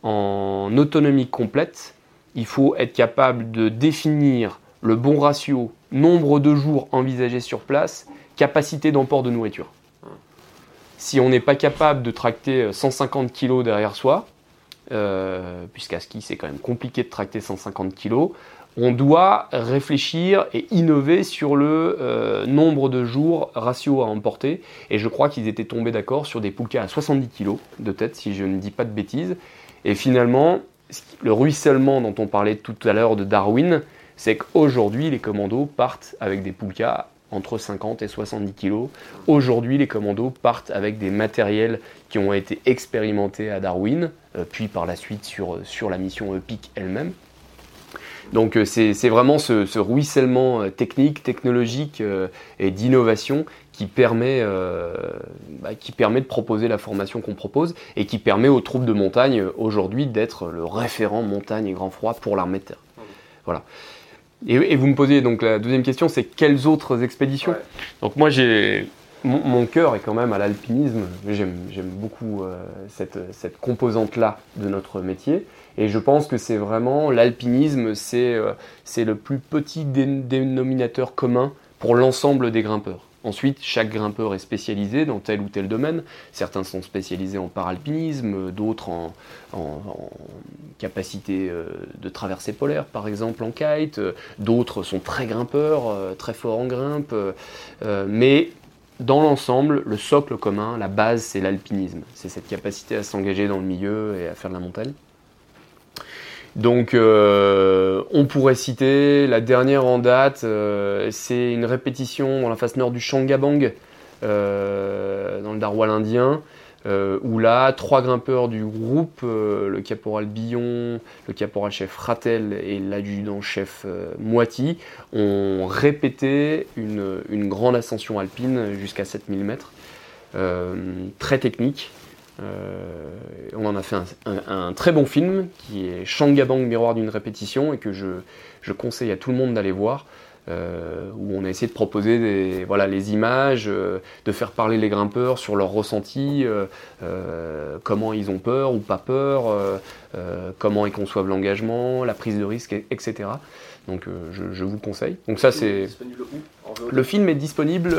en autonomie complète, il faut être capable de définir le bon ratio, nombre de jours envisagés sur place capacité d'emport de nourriture. Si on n'est pas capable de tracter 150 kg derrière soi, euh, puisqu'à ski c'est quand même compliqué de tracter 150 kg, on doit réfléchir et innover sur le euh, nombre de jours ratio à emporter. Et je crois qu'ils étaient tombés d'accord sur des poulkas à 70 kg de tête, si je ne dis pas de bêtises. Et finalement, le ruissellement dont on parlait tout à l'heure de Darwin, c'est qu'aujourd'hui les commandos partent avec des poulkas entre 50 et 70 kg. Aujourd'hui, les commandos partent avec des matériels qui ont été expérimentés à Darwin, euh, puis par la suite sur, sur la mission EPIC elle-même. Donc euh, c'est vraiment ce, ruissellement euh, technique, technologique et d'innovation qui permet, bah, qui permet de proposer la formation qu'on propose et qui permet aux troupes de montagne aujourd'hui d'être le référent montagne et grand froid pour l'armée de terre. Voilà. Et, vous me posez donc la deuxième question, c'est quelles autres expéditions? Donc moi j'ai mon, cœur est quand même à l'alpinisme. J'aime beaucoup euh, cette, cette composante-là de notre métier. Et je pense que c'est vraiment l'alpinisme, c'est euh, le plus petit dénominateur commun pour l'ensemble des grimpeurs. Ensuite, chaque grimpeur est spécialisé dans tel ou tel domaine. Certains sont spécialisés en paralpinisme, d'autres en, capacité euh, de traversée polaire, par exemple en kite. D'autres sont très grimpeurs, euh, très forts en grimpe. Euh, mais dans l'ensemble, le socle commun, la base, c'est l'alpinisme. C'est cette capacité à s'engager dans le milieu et à faire de la montagne. Donc euh, on pourrait citer la dernière en date, euh, c'est une répétition dans la face nord du Shangabang, euh, dans le Darwal indien, où là, trois grimpeurs du groupe, le caporal Billon, le caporal-chef Ratel et l'adjudant-chef Moiti, ont répété une, une, grande ascension alpine jusqu'à 7000 mètres, très technique, euh, on en a fait un, très bon film qui est Shangabang, miroir d'une répétition et que je, conseille à tout le monde d'aller voir. Euh, où on a essayé de proposer des, voilà, les images, euh, de faire parler les grimpeurs sur leurs ressentis, comment ils ont peur ou pas peur, comment ils conçoivent l'engagement, la prise de risque, etc. Donc je, vous conseille. Donc ça c'est. Le film est disponible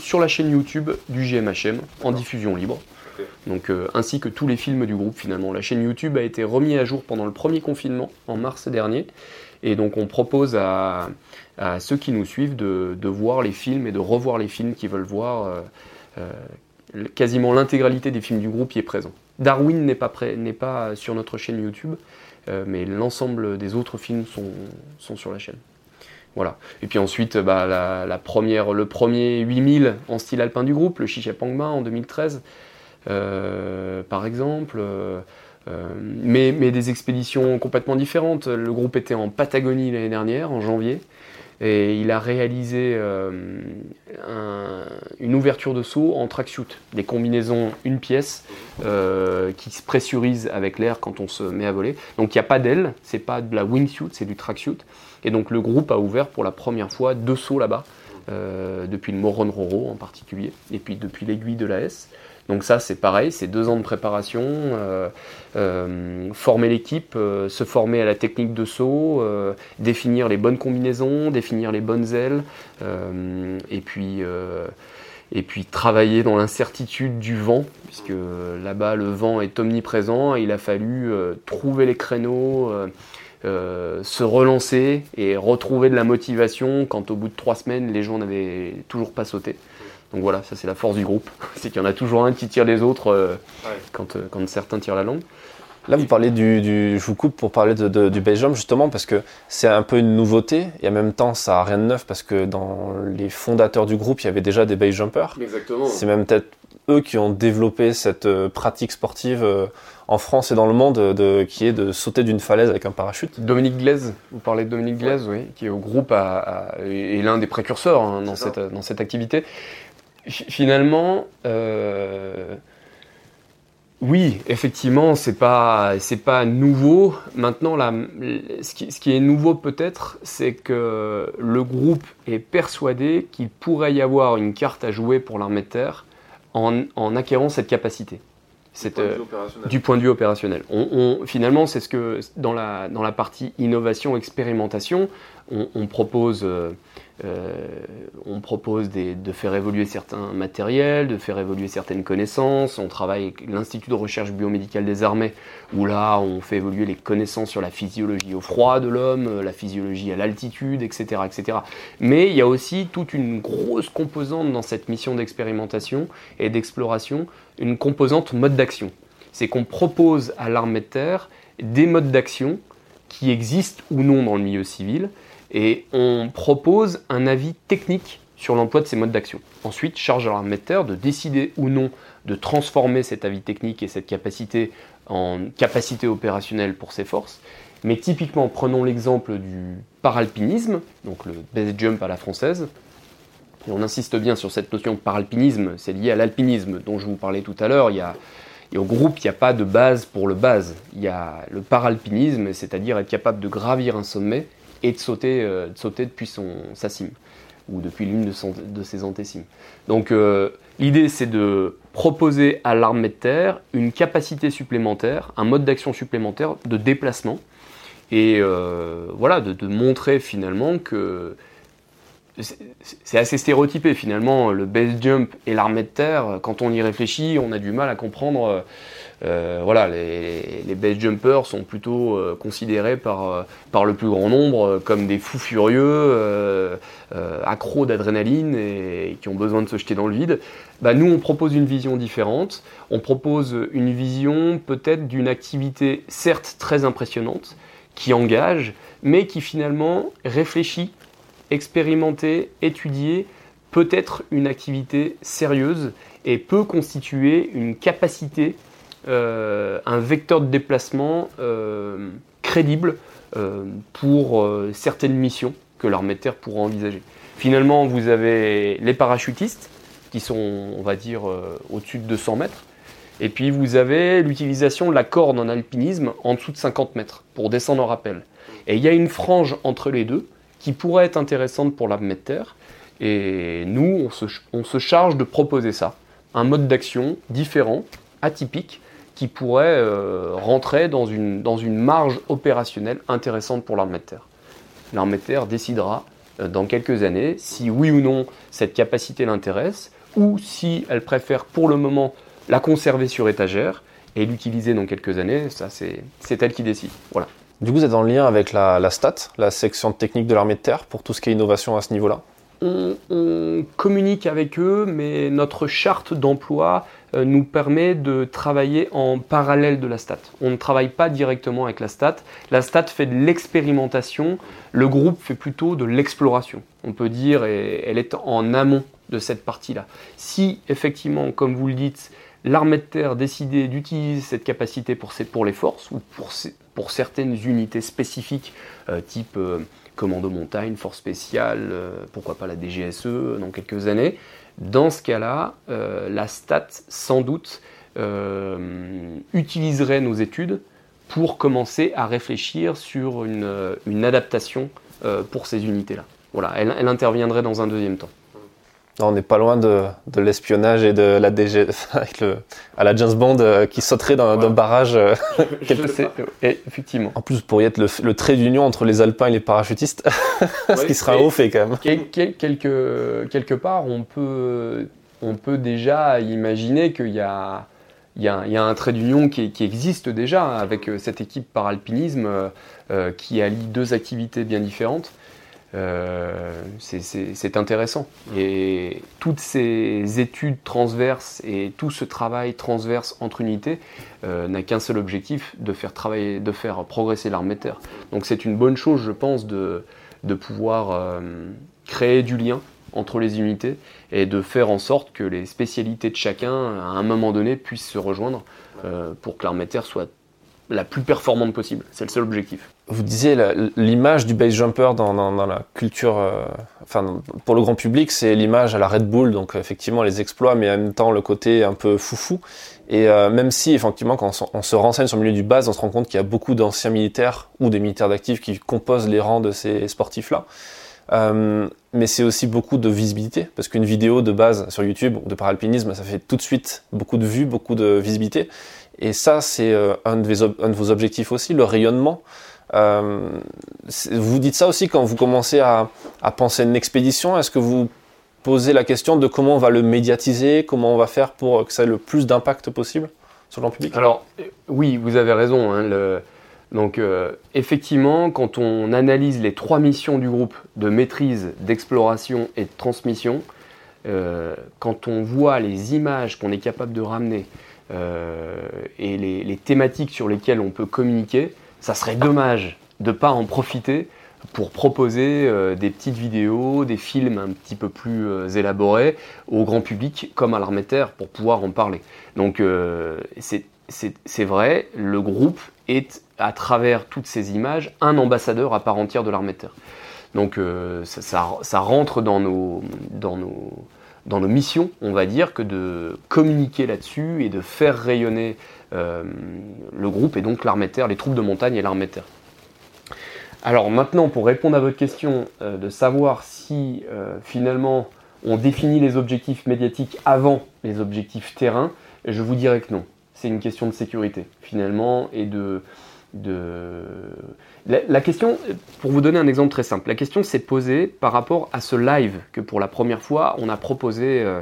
sur la chaîne YouTube du GMHM en diffusion libre. Donc, euh, ainsi que tous les films du groupe finalement. La chaîne YouTube a été remise à jour pendant le premier confinement en mars dernier. Et donc on propose à, ceux qui nous suivent de, voir les films et de revoir les films qu'ils veulent voir. Euh, euh, quasiment l'intégralité des films du groupe y est présent. Darwin n'est pas, pas sur notre chaîne YouTube, mais l'ensemble des autres films sont, sur la chaîne. Voilà. Et puis ensuite, bah, la, première, le premier 8000 en style alpin du groupe, le Chichapangma en 2013. Euh, par exemple. Euh, euh, mais, des expéditions complètement différentes. Le groupe était en Patagonie l'année dernière, en janvier, et il a réalisé une ouverture de saut en tracksuit, des combinaisons une pièce qui se pressurisent avec l'air quand on se met à voler. Donc il n'y a pas d'aile, c'est pas de la wingsuit, c'est du tracksuit. Et donc le groupe a ouvert pour la première fois deux sauts là-bas, depuis le Moron Roro en particulier, et puis depuis l'aiguille de la S. Donc ça, c'est pareil, c'est deux ans de préparation, euh, euh, former l'équipe, euh, se former à la technique de saut, définir les bonnes combinaisons, définir les bonnes ailes, et puis et puis travailler dans l'incertitude du vent, puisque là-bas le vent est omniprésent, et il a fallu trouver les créneaux. se relancer et retrouver de la motivation quand au bout de trois semaines les gens n'avaient toujours pas sauté. Donc voilà, ça c'est la force du groupe, c'est qu'il y en a toujours un qui tire les autres euh, quand, euh, quand, certains tirent la langue. Là, vous parlez du, je vous coupe pour parler de, du base jump justement parce que c'est un peu une nouveauté et en même temps ça n'a rien de neuf parce que dans les fondateurs du groupe il y avait déjà des base jumpers. Exactement. C'est même peut-être eux qui ont développé cette euh, pratique sportive en France et dans le monde de, qui est de sauter d'une falaise avec un parachute. Dominique Glaise, vous parlez de Dominique Glaise, oui, qui est au groupe à, et l'un des précurseurs hein, dans, cette, dans cette activité finalement, euh, oui, effectivement, c'est pas c'est pas nouveau. Maintenant, ce, qui, est nouveau peut-être, c'est que le groupe est persuadé qu'il pourrait y avoir une carte à jouer pour l'armée de terre en, acquérant cette capacité. Du point, euh, du point de vue opérationnel. On, finalement, c'est ce que dans la, dans la partie innovation, expérimentation, on, propose euh, on propose de faire évoluer certains matériels, de faire évoluer certaines connaissances. On travaille avec l'Institut de recherche biomédicale des armées, où là, on fait évoluer les connaissances sur la physiologie au froid de l'homme, la physiologie à l'altitude, etc., etc. Mais il y a aussi toute une grosse composante dans cette mission d'expérimentation et d'exploration, une composante mode d'action. C'est qu'on propose à l'armée de terre des modes d'action qui existent ou non dans le milieu civil, et on propose un avis technique sur l'emploi de ces modes d'action. Ensuite, charge à l'armée de décider ou non de transformer cet avis technique et cette capacité en capacité opérationnelle pour ses forces. Mais typiquement, prenons l'exemple du paralpinisme, donc le base jump à la française. Et on insiste bien sur cette notion de paralpinisme, c'est lié à l'alpinisme dont je vous parlais tout à l'heure. Il y a, et au groupe, il n'y a pas de base pour le base. Il y a le paralpinisme, c'est-à-dire être capable de gravir un sommet et de sauter, euh, de sauter depuis son, sa cime, ou depuis l'une de, ses antécimes. Donc euh, l'idée, c'est de proposer à l'armée de terre une capacité supplémentaire, un mode d'action supplémentaire de déplacement, et euh, voilà, de, de, montrer finalement que c'est assez stéréotypé finalement, le base jump et l'armée de terre, quand on y réfléchit, on a du mal à comprendre. Euh, voilà, les, les, base jumpers sont plutôt euh, considérés par, euh, par le plus grand nombre comme des fous furieux, accros d'adrénaline et, qui ont besoin de se jeter dans le vide. Bah, nous, on propose une vision différente. On propose une vision peut-être d'une activité certes très impressionnante, qui engage, mais qui finalement réfléchit expérimenter, étudier peut être une activité sérieuse et peut constituer une capacité, euh, un vecteur de déplacement euh, crédible euh, pour certaines missions que l'armée de terre pourra envisager. Finalement, vous avez les parachutistes, qui sont, on va dire, au-dessus de 200 mètres, et puis vous avez l'utilisation de la corde en alpinisme en dessous de 50 mètres pour descendre en rappel. Et il y a une frange entre les deux qui pourrait être intéressante pour l'armée de terre. Et nous, on se, charge de proposer ça. Un mode d'action différent, atypique, qui pourrait euh, rentrer dans une, dans une marge opérationnelle intéressante pour l'armée de terre. L'armée de terre décidera euh, dans quelques années si oui ou non cette capacité l'intéresse, ou si elle préfère pour le moment la conserver sur étagère et l'utiliser dans quelques années, ça c'est elle qui décide. Voilà. Du coup, vous êtes en lien avec la, STAT, la section technique de l'armée de terre, pour tout ce qui est innovation à ce niveau-là? On, communique avec eux, mais notre charte d'emploi nous permet de travailler en parallèle de la STAT. On ne travaille pas directement avec la STAT. La STAT fait de l'expérimentation, le groupe fait plutôt de l'exploration. On peut dire, et elle est en amont de cette partie-là. Si effectivement, comme vous le dites, l'armée de terre décidait d'utiliser cette capacité pour, pour les forces ou pour, pour certaines unités spécifiques, euh, type euh, commando montagne, force spéciale, euh, pourquoi pas la DGSE dans quelques années. Dans ce cas-là, la STAT, sans doute, utiliserait nos études pour commencer à réfléchir sur une, adaptation pour ces unités-là. Voilà, elle interviendrait dans un deuxième temps on n'est pas loin de, l'espionnage et de la DG, à la James Bond euh, qui sauterait dans un barrage. Euh, effectivement. En plus, vous pourriez être le, trait d'union entre les alpins et les parachutistes, ce qui sera haut fait quand même. quelque, quelque part, on peut, on peut déjà imaginer qu'il y a, il y, a, un trait d'union qui, existe déjà avec euh, cette équipe paralpinisme qui allie deux activités bien différentes. Euh, c'est intéressant. Et toutes ces études transverses et tout ce travail transverse entre unités euh, n'a qu'un seul objectif, de faire, travailler, de faire progresser l'armée de terre. Donc c'est une bonne chose, je pense, de, pouvoir euh, créer du lien entre les unités et de faire en sorte que les spécialités de chacun, à un moment donné, puissent se rejoindre pour que l'armée de terre soit la plus performante possible. C'est le seul objectif. Vous disiez l'image du base jumper dans, la culture, euh, enfin pour le grand public, c'est l'image à la Red Bull, donc effectivement les exploits, mais en même temps le côté un peu foufou. Et euh, même si effectivement quand on, se renseigne sur le milieu du base, on se rend compte qu'il y a beaucoup d'anciens militaires ou des militaires d'actifs qui composent les rangs de ces sportifs-là. Euh, mais c'est aussi beaucoup de visibilité, parce qu'une vidéo de base sur YouTube de paralpinisme, ça fait tout de suite beaucoup de vues, beaucoup de visibilité. Et ça, c'est euh, un, de vos objectifs aussi, le rayonnement. Euh, vous dites ça aussi quand vous commencez à, penser une expédition. Est-ce que vous posez la question de comment on va le médiatiser, comment on va faire pour que ça ait le plus d'impact possible sur le public? Alors, oui, vous avez raison. Hein, donc, euh, effectivement, quand on analyse les trois missions du groupe de maîtrise, d'exploration et de transmission, quand on voit les images qu'on est capable de ramener, euh, et les, thématiques sur lesquelles on peut communiquer, ça serait dommage de ne pas en profiter pour proposer euh, des petites vidéos, des films un petit peu plus euh, élaborés au grand public comme à l'armée terre pour pouvoir en parler. Donc c'est vrai, le groupe est à travers toutes ces images un ambassadeur à part entière de l'armée terre. Donc ça, rentre dans nos, dans, nos, dans nos missions, on va dire, que de communiquer là-dessus et de faire rayonner le groupe et donc l'armée terre, les troupes de montagne et l'armée terre. Alors maintenant, pour répondre à votre question, de savoir si finalement on définit les objectifs médiatiques avant les objectifs terrain, je vous dirais que non. C'est une question de sécurité, finalement, et de. La, question, pour vous donner un exemple très simple, la question s'est posée par rapport à ce live que pour la première fois on a proposé euh,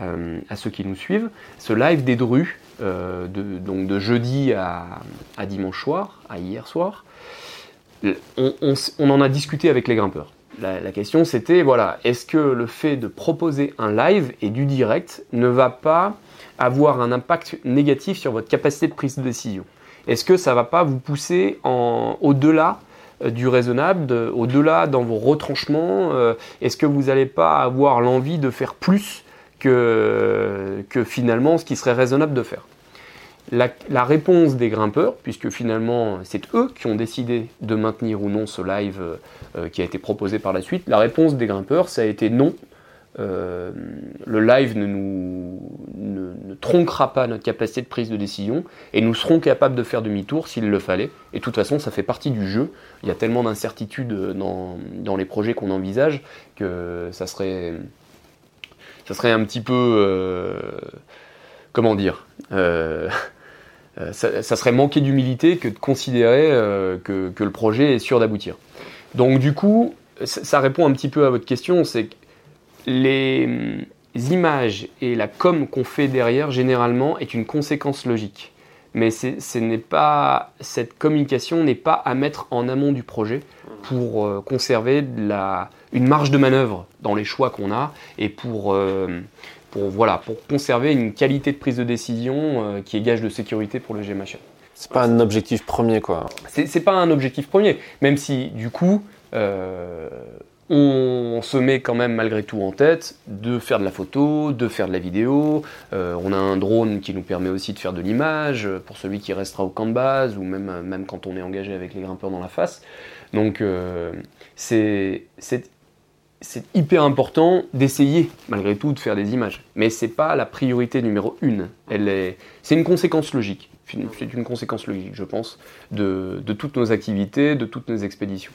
euh, à ceux qui nous suivent, ce live des Drus, euh, de, donc de jeudi à, dimanche soir, à hier soir. on en a discuté avec les grimpeurs la, question c'était, voilà, est-ce que le fait de proposer un live et du direct ne va pas avoir un impact négatif sur votre capacité de prise de décision? Est-ce que ça ne va pas vous pousser au-delà euh, du raisonnable, au-delà dans vos retranchements euh, Est-ce que vous n'allez pas avoir l'envie de faire plus que finalement ce qui serait raisonnable de faire? La, réponse des grimpeurs, puisque finalement c'est eux qui ont décidé de maintenir ou non ce live euh, qui a été proposé par la suite, la réponse des grimpeurs ça a été non. Euh, le live ne nous tronquera pas notre capacité de prise de décision et nous serons capables de faire demi-tour s'il le fallait. Et de toute façon, ça fait partie du jeu. Il y a tellement d'incertitudes dans, les projets qu'on envisage que ça serait, ça serait un petit peu. Euh, comment dire euh, ça, serait manquer d'humilité que de considérer euh, que, le projet est sûr d'aboutir. Donc du coup, ça, répond un petit peu à votre question, c'est que les hum, images et la com qu'on fait derrière, généralement, est une conséquence logique. Mais ce n'est pas, cette communication n'est pas à mettre en amont du projet pour euh, conserver la, une marge de manœuvre dans les choix qu'on a et pour, pour, voilà, pour conserver une qualité de prise de décision euh, qui est gage de sécurité pour le GMHL. C'est pas un objectif premier, quoi. C'est pas un objectif premier, même si du coup, euh, on, se met quand même malgré tout en tête de faire de la photo, de faire de la vidéo. Euh, on a un drone qui nous permet aussi de faire de l'image pour celui qui restera au camp de base ou même, même quand on est engagé avec les grimpeurs dans la face. Donc c'est hyper important d'essayer, malgré tout, de faire des images. Mais ce n'est pas la priorité numéro une. c'est une conséquence logique. C'est une conséquence logique, je pense, de, toutes nos activités, de toutes nos expéditions.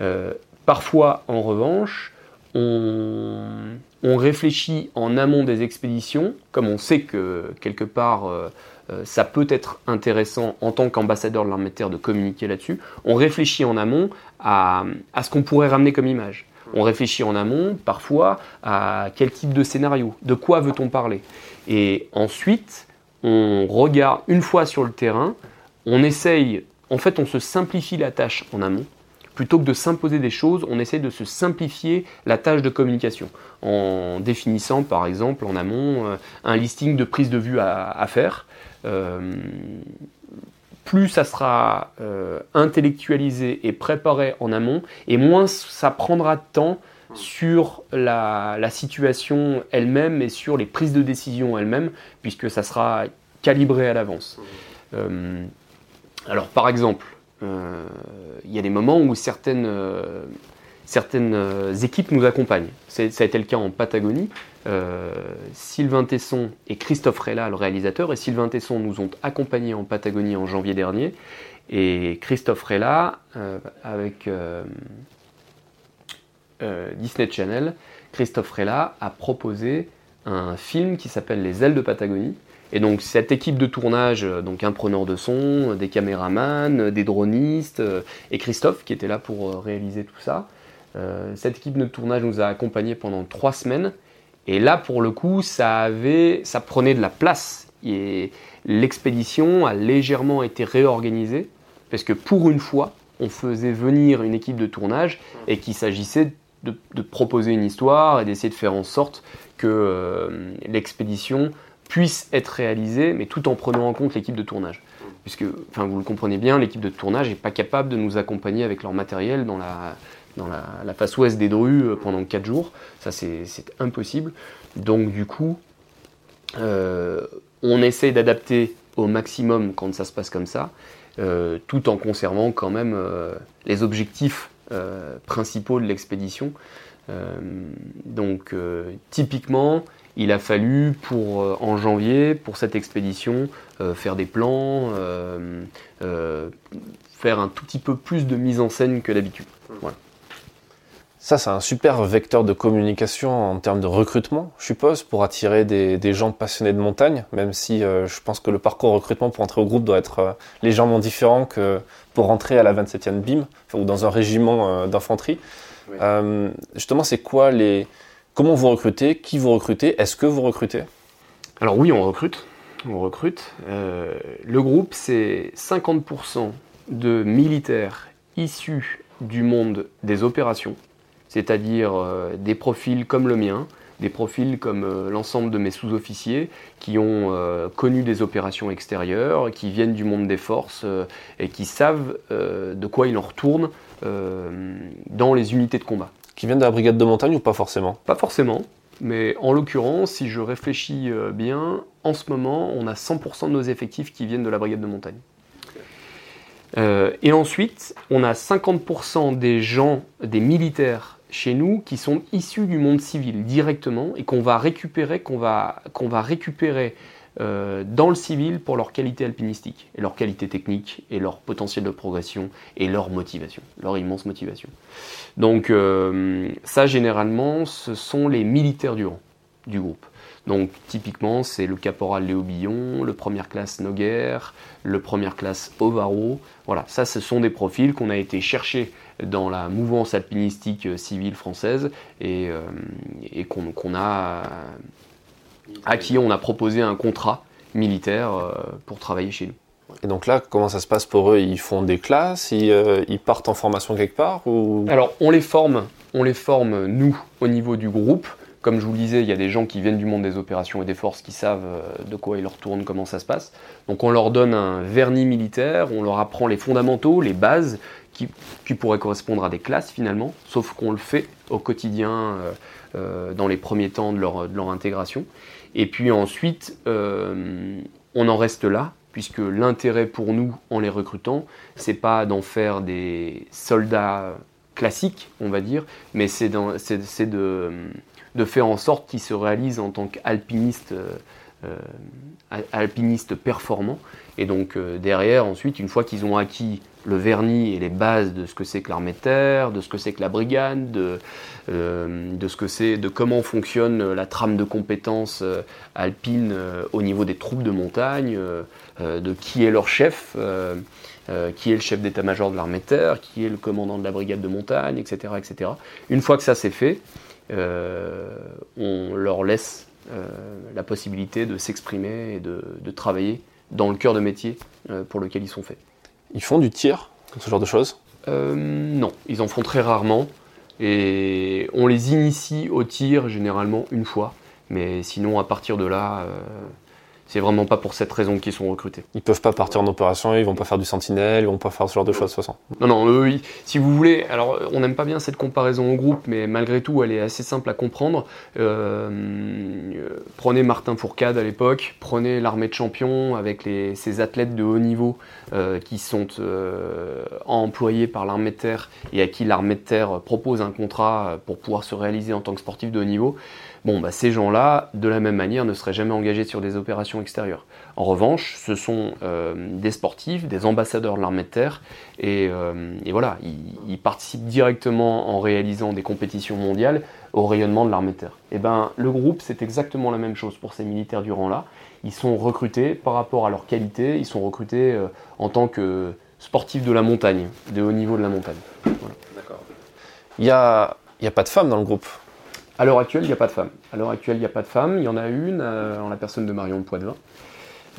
Euh, parfois, en revanche, on, réfléchit en amont des expéditions, comme on sait que quelque part euh, euh, ça peut être intéressant en tant qu'ambassadeur de l'armée de terre de communiquer là-dessus. On réfléchit en amont à ce qu'on pourrait ramener comme image. On réfléchit en amont, parfois, à quel type de scénario, de quoi veut-on parler. Et ensuite, on regarde une fois sur le terrain, on essaye, en fait, on se simplifie la tâche en amont. Plutôt que de s'imposer des choses, on essaye de se simplifier la tâche de communication en définissant par exemple en amont euh, un listing de prise de vue à, faire. Euh, plus ça sera euh, intellectualisé et préparé en amont, et moins ça prendra de temps sur la, situation elle-même et sur les prises de décision elles-mêmes, puisque ça sera calibré à l'avance. Alors par exemple, il y a des moments où certaines certaines euh, équipes nous accompagnent. Ça a été le cas en Patagonie. Euh, Sylvain Tesson et Christophe Rella, le réalisateur, et Sylvain Tesson nous ont accompagnés en Patagonie en janvier dernier. Et Christophe Rella, euh, avec Disney Channel, Christophe Rella a proposé un film qui s'appelle Les ailes de Patagonie. Et donc cette équipe de tournage, donc un preneur de son, des caméramans, des dronistes, et Christophe qui était là pour réaliser tout ça, euh, cette équipe de tournage nous a accompagnés pendant trois semaines. Et là, pour le coup, ça, avait, ça prenait de la place. Et l'expédition a légèrement été réorganisée. Parce que pour une fois, on faisait venir une équipe de tournage et qu'il s'agissait de, proposer une histoire et d'essayer de faire en sorte que euh, l'expédition puisse être réalisée, mais tout en prenant en compte l'équipe de tournage. Puisque, enfin, vous le comprenez bien, l'équipe de tournage n'est pas capable de nous accompagner avec leur matériel dans la, dans la, face ouest des Drus euh, pendant 4 jours. Ça, c'est impossible. Donc, du coup, euh, on essaie d'adapter au maximum quand ça se passe comme ça, euh, tout en conservant quand même les objectifs principaux de l'expédition. donc typiquement, il a fallu pour en janvier pour cette expédition faire des plans, faire un tout petit peu plus de mise en scène que d'habitude. Voilà. Ça, c'est un super vecteur de communication en termes de recrutement, je suppose, pour attirer des, gens passionnés de montagne, même si euh, je pense que le parcours recrutement pour entrer au groupe doit être euh, légèrement différent que pour rentrer à la 27e BIM ou dans un régiment euh, d'infanterie. justement, c'est quoi les. Comment vous recrutez? Qui vous recrutez? Est-ce que vous recrutez? Alors, oui, on recrute. On recrute. le groupe, c'est 50% de militaires issus du monde des opérations c'est-à-dire euh, des profils comme le mien, des profils comme euh, l'ensemble de mes sous-officiers qui ont euh, connu des opérations extérieures, qui viennent du monde des forces et qui savent de quoi il en retourne dans les unités de combat. Qui viennent de la brigade de montagne ou pas forcément? Pas forcément, mais en l'occurrence, si je réfléchis bien, en ce moment, on a 100% de nos effectifs qui viennent de la brigade de montagne. et ensuite, on a 50% des gens, des militaires chez nous qui sont issus du monde civil directement et qu'on va récupérer, qu'on va, qu'on va récupérer euh, dans le civil pour leur qualité alpinistique et leur qualité technique et leur potentiel de progression et leur motivation, leur immense motivation. Donc euh, ça généralement ce sont les militaires du rang du groupe. Donc typiquement c'est le caporal Léo Billon, le première classe Noguer, le première classe Ovaro. Voilà, ça ce sont des profils qu'on a été chercher dans la mouvance alpinistique euh, civile française et, qu'on a à qui on a proposé un contrat militaire euh, pour travailler chez nous. Et donc là, comment ça se passe pour eux? Ils font des classes ils, partent en formation quelque part ou... Alors, on les forme, on les forme, nous, au niveau du groupe. Comme je vous le disais, il y a des gens qui viennent du monde des opérations et des forces qui savent de quoi ils leur tournent, comment ça se passe. Donc on leur donne un vernis militaire, on leur apprend les fondamentaux, les bases, qui, pourrait correspondre à des classes finalement, sauf qu'on le fait au quotidien euh, euh, dans les premiers temps de leur, intégration. Et puis ensuite, euh, on en reste là, puisque l'intérêt pour nous en les recrutant, c'est pas d'en faire des soldats classiques, on va dire, mais c'est de, faire en sorte qu'ils se réalisent en tant qu'alpinistes alpinistes performants. Et donc derrière, ensuite, une fois qu'ils ont acquis le vernis et les bases de ce que c'est que l'armée de terre, de ce que c'est que la brigade, de, euh, ce que c'est, de comment fonctionne la trame de compétences euh, alpines euh, au niveau des troupes de montagne, de qui est leur chef, qui est le chef d'état-major de l'armée terre, qui est le commandant de la brigade de montagne, etc. etc. Une fois que ça c'est fait, on leur laisse la possibilité de s'exprimer et de, travailler dans le cœur de métier pour lequel ils sont faits. Ils font du tir, ce genre de choses euh, Non, ils en font très rarement. Et on les initie au tir généralement une fois. Mais sinon, à partir de là, euh, c'est vraiment pas pour cette raison qu'ils sont recrutés. Ils peuvent pas partir en opération, ils vont pas faire du sentinelle, ils vont pas faire ce genre de choses de toute façon. Non, non, eux, si vous voulez, alors on n'aime pas bien cette comparaison au groupe, mais malgré tout, elle est assez simple à comprendre. Euh, prenez Martin Fourcade à l'époque, prenez l'armée de champions avec les, ces athlètes de haut niveau euh, qui sont euh, employés par l'armée de terre et à qui l'armée de terre propose un contrat pour pouvoir se réaliser en tant que sportif de haut niveau. Bon, bah, ces gens-là, de la même manière, ne seraient jamais engagés sur des opérations extérieures. En revanche, ce sont euh, des sportifs, des ambassadeurs de l'armée de terre, et, euh, voilà, ils, participent directement en réalisant des compétitions mondiales au rayonnement de l'armée de terre. Et eh ben, le groupe, c'est exactement la même chose pour ces militaires du rang-là. Ils sont recrutés par rapport à leur qualité, ils sont recrutés euh, en tant que sportifs de la montagne, de haut niveau de la montagne. D'accord. Il n'y y a pas de femmes dans le groupe à l'heure actuelle, il n'y a pas de femmes. À l'heure actuelle, il n'y a pas de femmes. Il y en a une euh, en la personne de Marion Poitvin.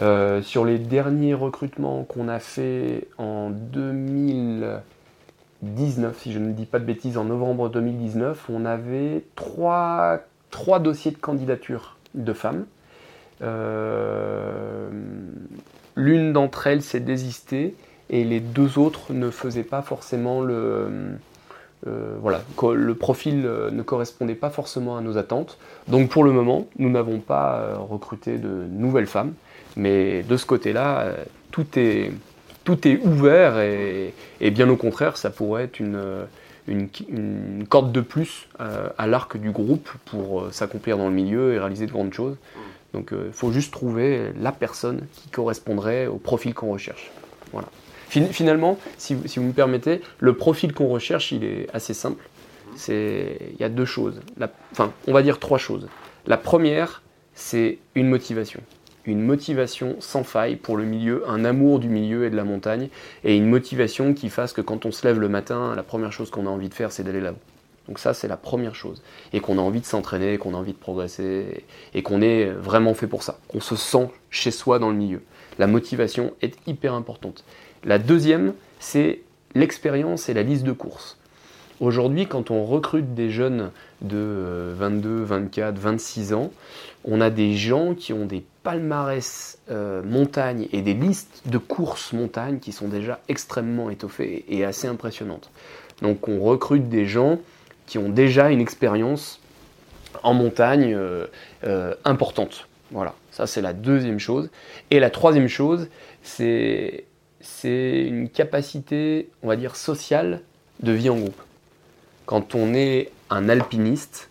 Euh, sur les derniers recrutements qu'on a fait en 2019, si je ne dis pas de bêtises, en novembre 2019, on avait trois, dossiers de candidature de femmes. Euh, l'une d'entre elles s'est désistée et les deux autres ne faisaient pas forcément le, euh, voilà, le profil euh, ne correspondait pas forcément à nos attentes. Donc pour le moment, nous n'avons pas euh, recruté de nouvelles femmes, mais de ce côté-là, tout est, tout est ouvert et, bien au contraire, ça pourrait être une, une, corde de plus à l'arc du groupe pour s'accomplir dans le milieu et réaliser de grandes choses. Donc il faut juste trouver la personne qui correspondrait au profil qu'on recherche. Voilà. Finalement, si, vous me permettez, le profil qu'on recherche, il est assez simple. Il y a deux choses. enfin, on va dire trois choses. La première, c'est une motivation. Une motivation sans faille pour le milieu, un amour du milieu et de la montagne, et une motivation qui fasse que quand on se lève le matin, la première chose qu'on a envie de faire, c'est d'aller là-haut. Donc ça, c'est la première chose. Et qu'on a envie de s'entraîner, qu'on a envie de progresser, et qu'on est vraiment fait pour ça. Qu'on se sent chez soi dans le milieu. La motivation est hyper importante. La deuxième, c'est l'expérience et la liste de courses. Aujourd'hui, quand on recrute des jeunes de 22, 24, 26 ans, on a des gens qui ont des palmarès euh, montagne et des listes de courses montagne qui sont déjà extrêmement étoffées et assez impressionnantes. Donc on recrute des gens qui ont déjà une expérience en montagne euh, euh, importante. Voilà, ça c'est la deuxième chose. Et la troisième chose, c'est c'est une capacité, on va dire, sociale de vie en groupe. Quand on est un alpiniste,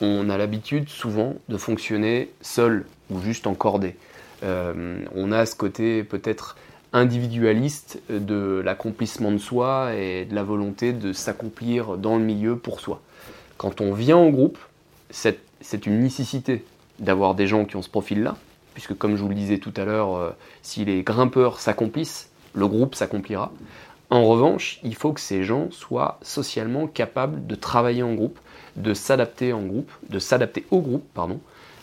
on a l'habitude souvent de fonctionner seul ou juste en cordée. Euh, on a ce côté peut-être individualiste de l'accomplissement de soi et de la volonté de s'accomplir dans le milieu pour soi. Quand on vient en groupe, c'est une nécessité d'avoir des gens qui ont ce profil-là, puisque comme je vous le disais tout à l'heure, euh, si les grimpeurs s'accomplissent, le groupe s'accomplira. En revanche, il faut que ces gens soient socialement capables de travailler en groupe, de s'adapter en groupe, de s'adapter au groupe, pardon,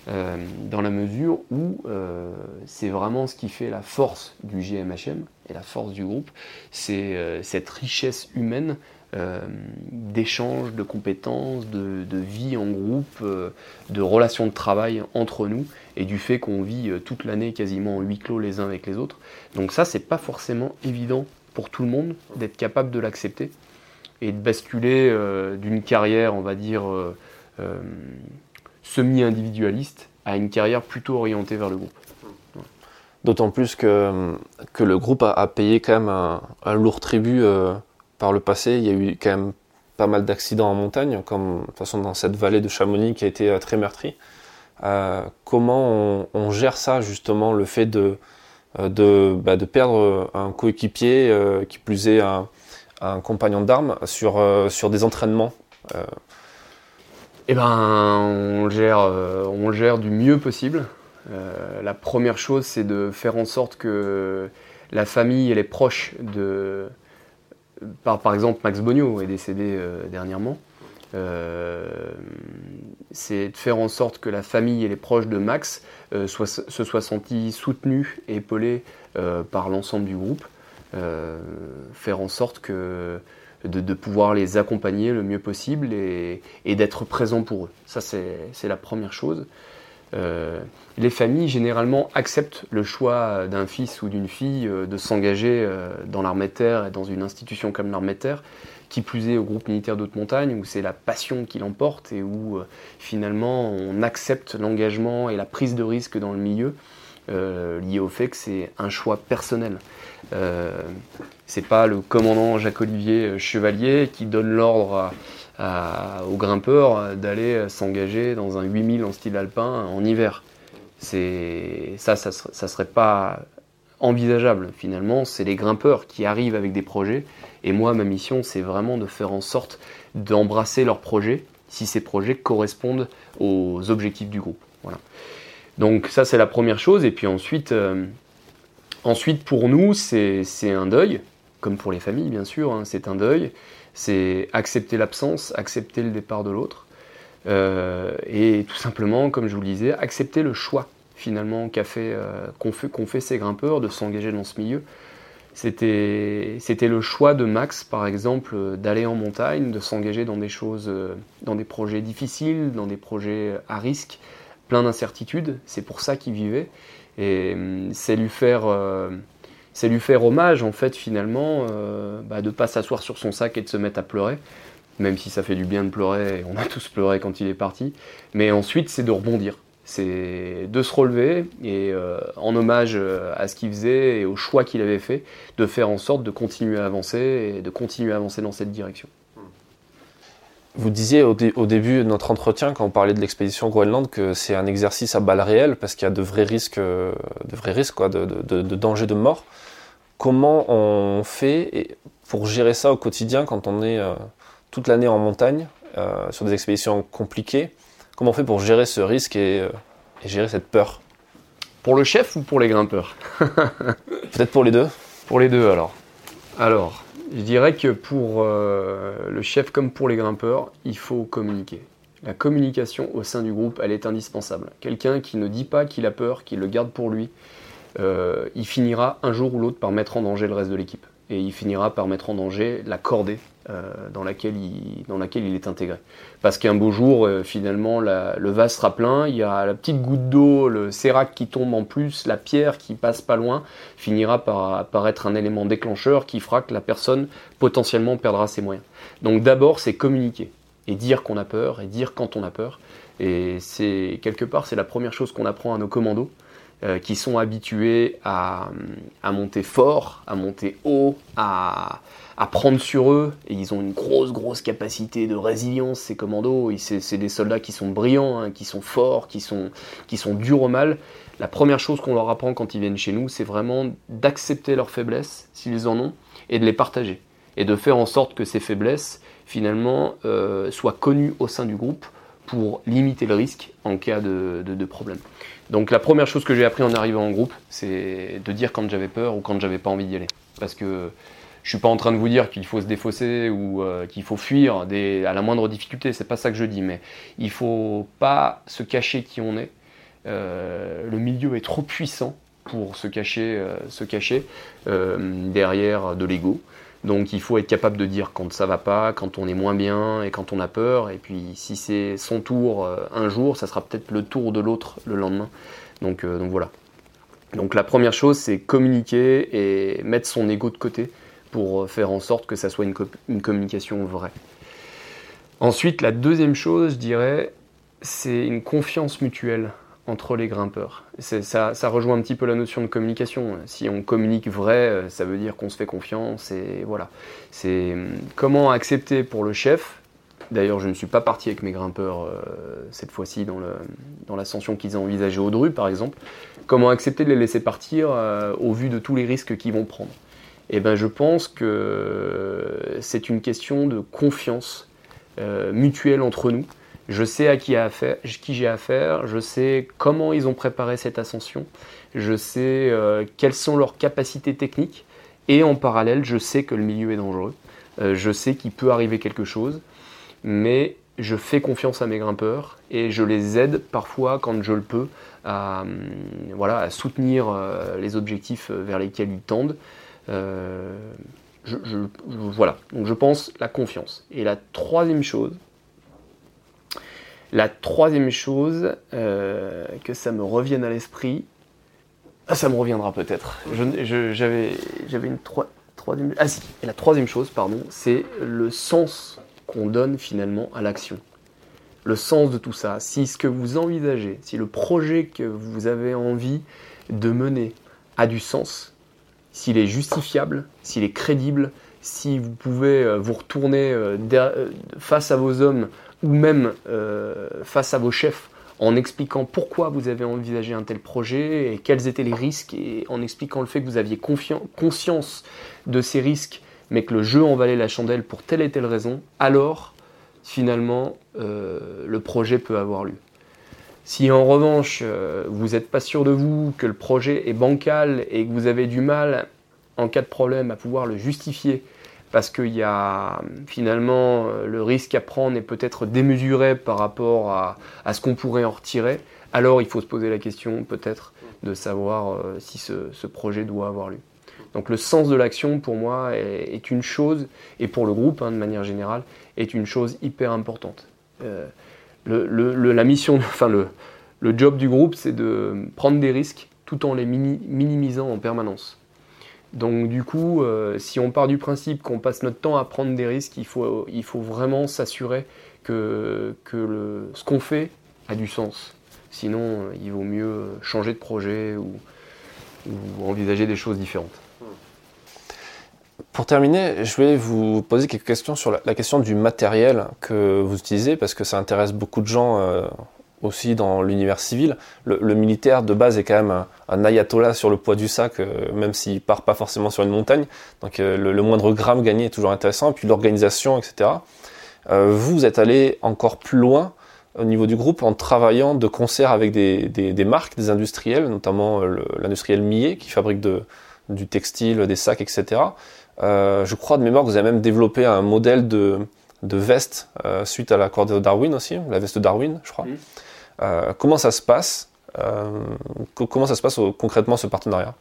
euh, dans la mesure où euh, c'est vraiment ce qui fait la force du GMHM et la force du groupe, c'est cette richesse humaine d'échanges, de compétences, de, vie en groupe, de relations de travail entre nous et du fait qu'on vit euh, toute l'année quasiment en huis clos les uns avec les autres. Donc ça, c'est pas forcément évident pour tout le monde d'être capable de l'accepter et de basculer d'une carrière, on va dire, semi-individualiste à une carrière plutôt orientée vers le groupe. D'autant plus que, que le groupe a, payé quand même un, un lourd tribut par le passé, il y a eu quand même pas mal d'accidents en montagne, comme de toute façon dans cette vallée de Chamonix qui a été euh, très meurtrie. Euh, comment on, gère ça justement, le fait de, euh, bah, perdre un coéquipier, qui plus est un, compagnon d'armes, sur, des entraînements Eh ben, on le gère, on le gère du mieux possible. la première chose, c'est de faire en sorte que la famille et les proches de, par, exemple, Max Bogno est décédé euh, dernièrement. Euh, c'est de faire en sorte que la famille et les proches de Max euh, se soient sentis soutenus et épaulés par l'ensemble du groupe. faire en sorte de, pouvoir les accompagner le mieux possible et, d'être présent pour eux. Ça, c'est la première chose. Euh, les familles généralement acceptent le choix d'un fils ou d'une fille euh, de s'engager euh, dans l'armée terre et dans une institution comme l'armée terre, qui plus est au groupe militaire d'haute montagne, où c'est la passion qui l'emporte et où finalement on accepte l'engagement et la prise de risque dans le milieu, lié au fait que c'est un choix personnel. c'est pas le commandant Jacques-Olivier Chevalier qui donne l'ordre aux grimpeurs d'aller s'engager dans un 8000 en style alpin en hiver. Ça, ça, ça serait pas envisageable finalement. C'est les grimpeurs qui arrivent avec des projets. Et moi, ma mission, c'est vraiment de faire en sorte d'embrasser leurs projets si ces projets correspondent aux objectifs du groupe. Voilà. Donc ça, c'est la première chose. Et puis ensuite, euh, ensuite pour nous, c'est un deuil, comme pour les familles, bien sûr. Hein, c'est un deuil c'est accepter l'absence, accepter le départ de l'autre, euh, et tout simplement, comme je vous le disais, accepter le choix finalement fait, euh, qu'ont fait, ces grimpeurs de s'engager dans ce milieu. C'était, le choix de Max, par exemple, d'aller en montagne, de s'engager dans des choses, euh, dans des projets difficiles, dans des projets à risque, plein d'incertitudes. C'est pour ça qu'il vivait. Et hum, c'est lui faire c'est lui faire hommage en fait finalement euh, bah, de pas s'asseoir sur son sac et de se mettre à pleurer même si ça fait du bien de pleurer on a tous pleuré quand il est parti mais ensuite c'est de rebondir c'est de se relever et euh, en hommage euh, à ce qu'il faisait et au choix qu'il avait fait de faire en sorte de continuer à avancer et de continuer à avancer dans cette direction Vous disiez au, début de notre entretien, quand on parlait de l'expédition Groenland, que c'est un exercice à balles réelles parce qu'il y a de vrais risques, de vrais risques quoi, de, de, de danger de mort. Comment on fait pour gérer ça au quotidien quand on est euh, toute l'année en montagne, euh, sur des expéditions compliquées Comment on fait pour gérer ce risque et, euh, et gérer cette peur Pour le chef ou pour les grimpeurs Peut-être pour les deux Pour les deux alors. Alors, je dirais que pour euh, le chef comme pour les grimpeurs, il faut communiquer. La communication au sein du groupe, elle est indispensable. Quelqu'un qui ne dit pas qu'il a peur, qui le garde pour lui, euh, il finira un jour ou l'autre par mettre en danger le reste de l'équipe et il finira par mettre en danger la cordée dans, laquelle il, dans laquelle il est intégré. Parce qu'un beau jour, euh, finalement, le vase sera plein, il y a la petite goutte d'eau, le sérac qui tombe en plus, la pierre qui passe pas loin, finira par, par être un élément déclencheur qui fera que la personne potentiellement perdra ses moyens. Donc d'abord, c'est communiquer et dire qu'on a peur et dire quand on a peur. Et c'est quelque part, c'est la première chose qu'on apprend à nos commandos. Euh, qui sont habitués à, monter fort, à monter haut, à, prendre sur eux, et ils ont une grosse, grosse capacité de résilience, ces commandos, c'est des soldats qui sont brillants, hein, qui sont forts, qui sont, qui sont durs au mal. La première chose qu'on leur apprend quand ils viennent chez nous, c'est vraiment d'accepter leurs faiblesses, s'ils en ont, et de les partager, et de faire en sorte que ces faiblesses, finalement, euh, soient connues au sein du groupe pour limiter le risque en cas de, de problème. Donc la première chose que j'ai appris en arrivant en groupe, c'est de dire quand j'avais peur ou quand j'avais pas envie d'y aller. Parce que je suis pas en train de vous dire qu'il faut se défausser ou euh, qu'il faut fuir à la moindre difficulté, c'est pas ça que je dis, mais il faut pas se cacher qui on est. Euh, le milieu est trop puissant pour se cacher, euh, se cacher derrière de l'ego. Donc il faut être capable de dire quand ça va pas, quand on est moins bien et quand on a peur. Et puis si c'est son tour un jour, ça sera peut-être le tour de l'autre le lendemain. Donc voilà. Donc la première chose, c'est communiquer et mettre son ego de côté pour euh, faire en sorte que ça soit une, communication vraie. Ensuite, la deuxième chose, je dirais, c'est une confiance mutuelle entre les grimpeurs. Ça, rejoint un petit peu la notion de communication. Si on communique vrai, euh, ça veut dire qu'on se fait confiance et voilà. C'est hum, comment accepter pour le chef. D'ailleurs, je ne suis pas parti avec mes grimpeurs euh, cette fois-ci dans l'ascension qu'ils ont envisagé au Dru, par exemple. Comment accepter de les laisser partir euh, au vu de tous les risques qu'ils vont prendre? Eh ben, je pense que c'est une question de confiance mutuelle entre nous je sais à qui, j'ai affaire, je sais comment ils ont préparé cette ascension, je sais euh, quelles sont leurs capacités techniques, et en parallèle, je sais que le milieu est dangereux, euh, je sais qu'il peut arriver quelque chose, mais je fais confiance à mes grimpeurs et je les aide parfois quand je le peux à, hum, voilà, à soutenir euh, les objectifs vers lesquels ils tendent. Voilà, donc je pense la confiance. Et la troisième chose, la troisième chose, euh, que ça me revienne à l'esprit, ah, ça me reviendra peut-être. J'avais une troisième. Ah si, et la troisième chose, pardon, c'est le sens qu'on donne finalement à l'action. Le sens de tout ça. Si ce que vous envisagez, si le projet que vous avez envie de mener a du sens, s'il est justifiable, s'il est crédible, si vous pouvez euh, vous retourner euh, face à vos hommes ou même euh, face à vos chefs en expliquant pourquoi vous avez envisagé un tel projet et quels étaient les risques et en expliquant le fait que vous aviez conscience de ces risques mais que le jeu en valait la chandelle pour telle et telle raison, alors finalement euh, le projet peut avoir lieu. Si en revanche euh, vous n'êtes pas sûr de vous, que le projet est bancal et que vous avez du mal en cas de problème à pouvoir le justifier parce qu'il y a finalement euh, le risque à prendre est peut-être démesuré par rapport à, ce qu'on pourrait en retirer, alors il faut se poser la question peut-être de savoir euh, si ce, projet doit avoir lieu. Donc le sens de l'action pour moi est, une chose, et pour le groupe hein, de manière générale, est une chose hyper importante. La mission, enfin le, le job du groupe, c'est de prendre des risques tout en les minimisant en permanence. Donc du coup, euh, si on part du principe qu'on passe notre temps à prendre des risques, il faut, vraiment s'assurer que, le, ce qu'on fait a du sens. Sinon, euh, il vaut mieux changer de projet ou envisager des choses différentes. Pour terminer, je vais vous poser quelques questions sur la, question du matériel que vous utilisez, parce que ça intéresse beaucoup de gens euh, aussi dans l'univers civil. Le, militaire de base est quand même un, ayatollah sur le poids du sac, euh, même s'il part pas forcément sur une montagne. Donc euh, le, moindre gramme gagné est toujours intéressant. Et puis l'organisation, etc. vous êtes allé encore plus loin au niveau du groupe en travaillant de concert avec des, marques, des industriels, notamment l'industriel Millet qui fabrique du textile, des sacs, etc. Euh, je crois de mémoire que vous avez même développé un modèle de, de veste euh, suite à l'accord de Darwin aussi, la veste de Darwin, je crois. Euh, comment ça se passe Comment ça se passe concrètement ce partenariat?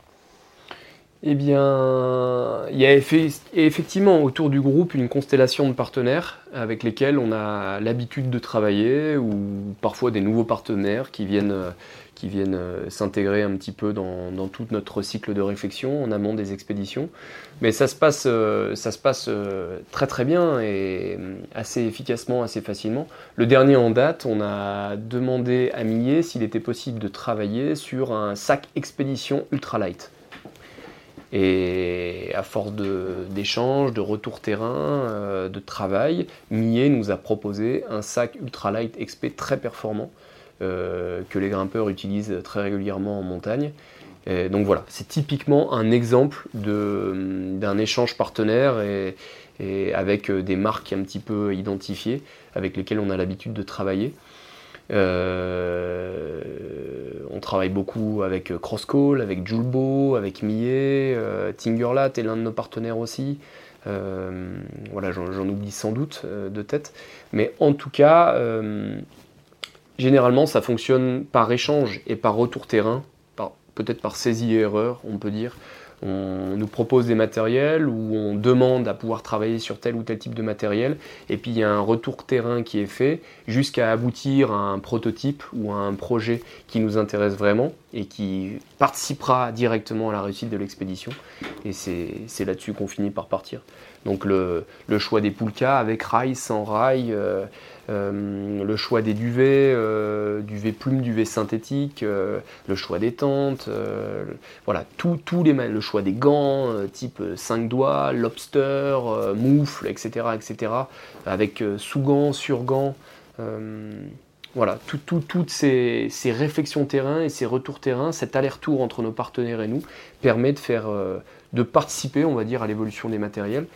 Eh bien, il y a effectivement autour du groupe une constellation de partenaires avec lesquels on a l'habitude de travailler ou parfois des nouveaux partenaires qui viennent viennent euh, s'intégrer un petit peu dans, tout notre cycle de réflexion en amont des expéditions. Mais ça se passe, euh, euh, très très bien et assez efficacement, assez facilement. Le dernier en date, on a demandé à Millet s'il était possible de travailler sur un sac expédition ultralight. Et à force d'échanges, de, retour terrain, de travail, Millet nous a proposé un sac ultralight XP très performant que les grimpeurs utilisent très régulièrement en montagne. donc voilà, c'est typiquement un exemple d'un échange partenaire et, avec euh, des marques un petit peu identifiées avec lesquelles on a l'habitude de travailler. Euh, on travaille beaucoup avec Crosscall, avec Julbo, avec Millet, Tingerlat est l'un de nos partenaires aussi. voilà, j'en oublie sans doute de tête. Mais en tout cas, Généralement, ça fonctionne par échange et par retour terrain, peut-être par saisie et erreur, on peut dire. On nous propose des matériels ou on demande à pouvoir travailler sur tel ou tel type de matériel, et puis il y a un retour terrain qui est fait jusqu'à aboutir à un prototype ou à un projet qui nous intéresse vraiment et qui participera directement à la réussite de l'expédition. Et c'est là-dessus qu'on finit par partir. Donc le, choix des poulkas avec rail, sans rail, euh, le choix des duvets, euh, duvet plume, duvet synthétique, euh, le choix des tentes, voilà, tout, les, le choix des gants type 5 doigts, lobster, moufle, etc., etc., avec sous-gants, sur-gants. voilà, toutes ces, ces, réflexions terrain et ces retours terrain, cet aller-retour entre nos partenaires et nous, permet de faire, de participer, on va dire, à l'évolution des matériels.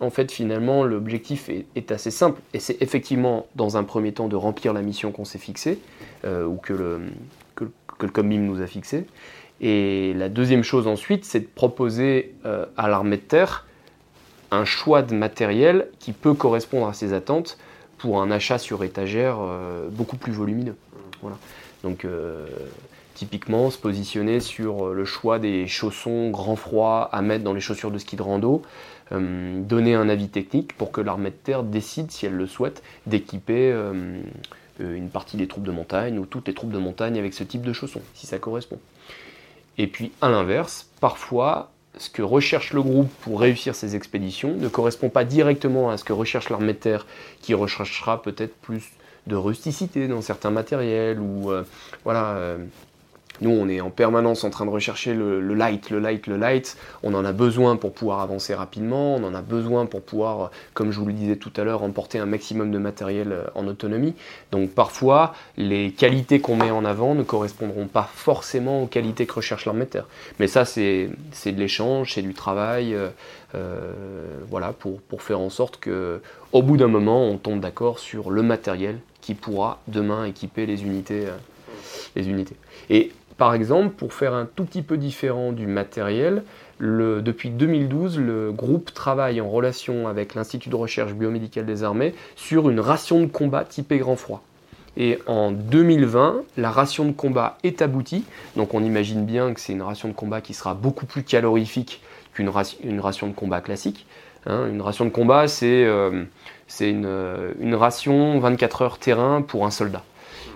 En fait, finalement, l'objectif est, assez simple. Et c'est effectivement, dans un premier temps, de remplir la mission qu'on s'est fixée, euh, ou que le, que, le nous a fixée. Et la deuxième chose ensuite, c'est de proposer euh, à l'armée de terre un choix de matériel qui peut correspondre à ses attentes pour un achat sur étagère euh, beaucoup plus volumineux. Voilà. Donc, typiquement, se positionner sur le choix des chaussons grand froid à mettre dans les chaussures de ski de rando, euh, donner un avis technique pour que l'armée de terre décide, si elle le souhaite, d'équiper euh, euh, une partie des troupes de montagne ou toutes les troupes de montagne avec ce type de chaussons, si ça correspond. Et puis à l'inverse, parfois, ce que recherche le groupe pour réussir ses expéditions ne correspond pas directement à ce que recherche l'armée de terre, qui recherchera peut-être plus de rusticité dans certains matériels ou voilà nous, on est en permanence en train de rechercher le, light, le light, le light. On en a besoin pour pouvoir avancer rapidement. On en a besoin pour pouvoir, comme je vous le disais tout à l'heure, emporter un maximum de matériel euh, en autonomie. Donc parfois, les qualités qu'on met en avant ne correspondront pas forcément aux qualités que recherche terre. Mais ça, c'est de l'échange, c'est du travail. Euh, euh, voilà, pour, faire en sorte que, au bout d'un moment, on tombe d'accord sur le matériel qui pourra demain équiper les unités. Par exemple, pour faire un tout petit peu différent du matériel, depuis 2012, le groupe travaille en relation avec l'Institut de recherche biomédicale des armées sur une ration de combat typée grand froid. Et en 2020, la ration de combat est aboutie. Donc on imagine bien que c'est une ration de combat qui sera beaucoup plus calorifique qu'une ration, de combat classique. Hein. une ration de combat, c'est euh, une, une ration 24 heures terrain pour un soldat.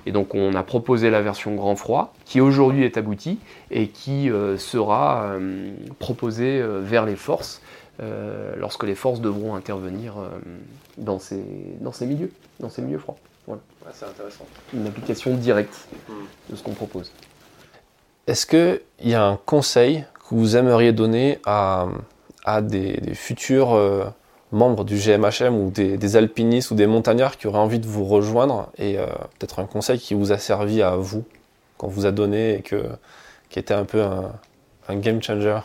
Et donc on a proposé la version grand froid, qui aujourd'hui est aboutie et qui euh, sera euh, proposée euh, vers les forces lorsque les forces devront intervenir dans, ces, dans ces milieux, dans ces milieux froids. Voilà. c'est intéressant. Une application directe hmm. de ce qu'on propose. Est-ce qu'il y a un conseil que vous aimeriez donner à, à des, futurs euh, membres du GMHM ou des, alpinistes ou des montagnards qui auraient envie de vous rejoindre et euh, peut-être un conseil qui vous a servi à vous, qu'on vous a donné et que, qui était un peu un, game changer.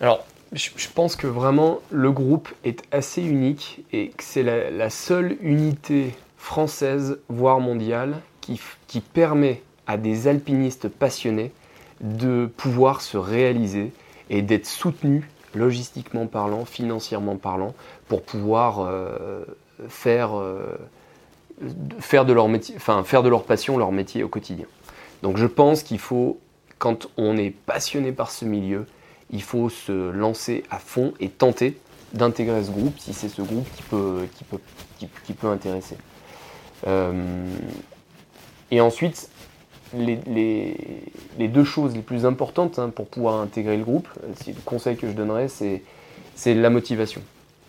Alors, je, pense que vraiment le groupe est assez unique et que c'est la, seule unité française, voire mondiale, qui, qui permet à des alpinistes passionnés de pouvoir se réaliser et d'être soutenus logistiquement parlant, financièrement parlant, pour pouvoir euh, faire, euh, faire, de leur métier, enfin, faire de leur passion leur métier au quotidien. Donc je pense qu'il faut, quand on est passionné par ce milieu, il faut se lancer à fond et tenter d'intégrer ce groupe si c'est ce groupe qui, peut intéresser. Euh, et ensuite, les, deux choses les plus importantes hein, pour pouvoir intégrer le groupe, euh, le conseil que je donnerais, c'est la motivation.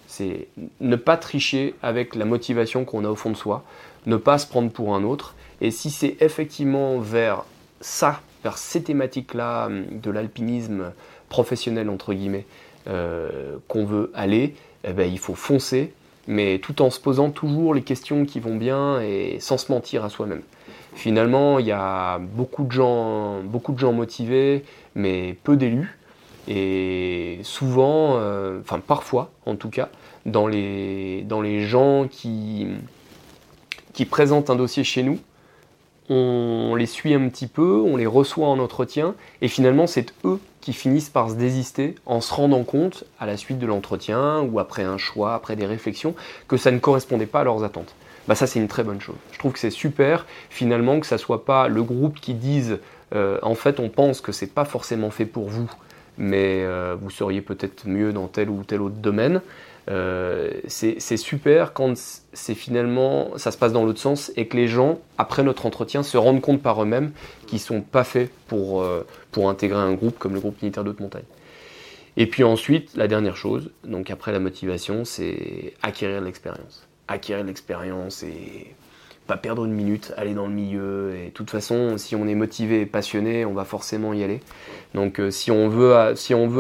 C'est ne pas tricher avec la motivation qu'on a au fond de soi, ne pas se prendre pour un autre. Et si c'est effectivement vers ça, vers ces thématiques-là hum, de l'alpinisme professionnel, entre guillemets, euh, qu'on veut aller, eh ben, il faut foncer, mais tout en se posant toujours les questions qui vont bien et sans se mentir à soi-même. Finalement, il y a beaucoup de gens, beaucoup de gens motivés, mais peu d'élus. Et souvent, euh, enfin parfois en tout cas, dans les, gens qui, qui présentent un dossier chez nous, on les suit un petit peu, on les reçoit en entretien, et finalement c'est eux qui finissent par se désister en se rendant compte, à la suite de l'entretien ou après un choix, après des réflexions, que ça ne correspondait pas à leurs attentes bah ça c'est une très bonne chose. Je trouve que c'est super finalement que ça soit pas le groupe qui dise euh, en fait on pense que c'est pas forcément fait pour vous, mais euh, vous seriez peut-être mieux dans tel ou tel autre domaine. Euh, c'est super quand c'est finalement ça se passe dans l'autre sens et que les gens après notre entretien se rendent compte par eux-mêmes qu'ils sont pas faits pour, pour intégrer un groupe comme le groupe militaire de haute montagne. Et puis ensuite, la dernière chose, donc après la motivation, c'est acquérir l'expérience acquérir de l'expérience et pas perdre une minute, aller dans le milieu. Et de toute façon, si on est motivé et passionné, on va forcément y aller. Donc euh, si, on veut,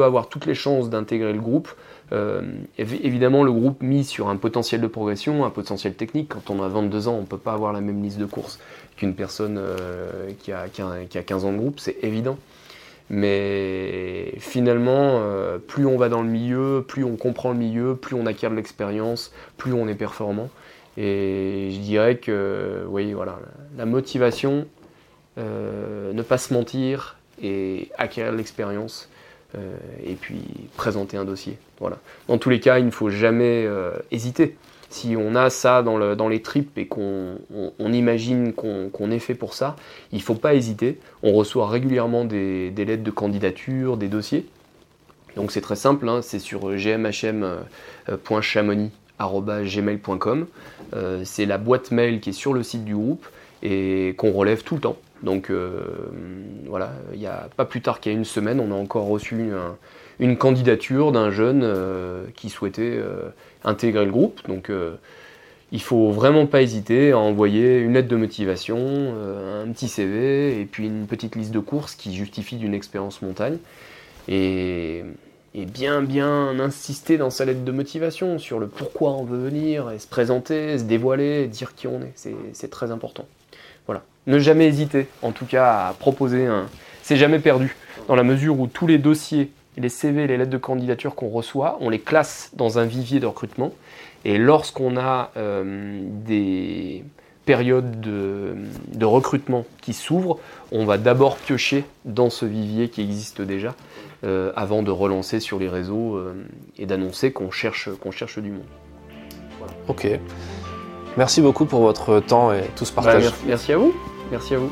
avoir toutes les chances d'intégrer le groupe, euh, évidemment, le groupe mise sur un potentiel de progression, un potentiel technique. Quand on a 22 ans, on ne peut pas avoir la même liste de courses qu'une personne euh, qui, a, qui, a, 15 ans de groupe, c'est évident. Mais finalement, euh, plus on va dans le milieu, plus on comprend le milieu, plus on acquiert de l'expérience, plus on est performant. Et je dirais que, oui, voilà, la motivation, euh, ne pas se mentir et acquérir de l'expérience, euh, et puis présenter un dossier. Voilà. Dans tous les cas, il ne faut jamais hésiter si on a ça dans, les tripes et qu'on imagine qu'on est fait pour ça, il ne faut pas hésiter. On reçoit régulièrement des, lettres de candidature, des dossiers. Donc c'est très simple, hein. c'est sur gmhm.chamonix.gmail.com. Euh, c'est la boîte mail qui est sur le site du groupe et qu'on relève tout le temps. Donc euh, voilà, il n'y a pas plus tard qu'il y a une semaine, on a encore reçu une candidature d'un jeune euh, qui souhaitait intégrer le groupe. Donc euh, il faut vraiment pas hésiter à envoyer une lettre de motivation, euh, un petit CV et puis une petite liste de courses qui justifie d'une expérience montagne. Et, bien bien insister dans sa lettre de motivation sur le pourquoi on veut venir, et se présenter, se dévoiler, dire qui on est. C'est très important. Voilà. Ne jamais hésiter, en tout cas, à proposer un. C'est jamais perdu, dans la mesure où tous les dossiers les CV, les lettres de candidature qu'on reçoit, on les classe dans un vivier de recrutement. Et lorsqu'on a euh, des périodes de, recrutement qui s'ouvrent, on va d'abord piocher dans ce vivier qui existe déjà euh, avant de relancer sur les réseaux euh, et d'annoncer qu'on cherche, qu'on cherche du monde. Ok. Merci beaucoup pour votre temps et tout ce partage. Bah, merci à vous. Merci à vous.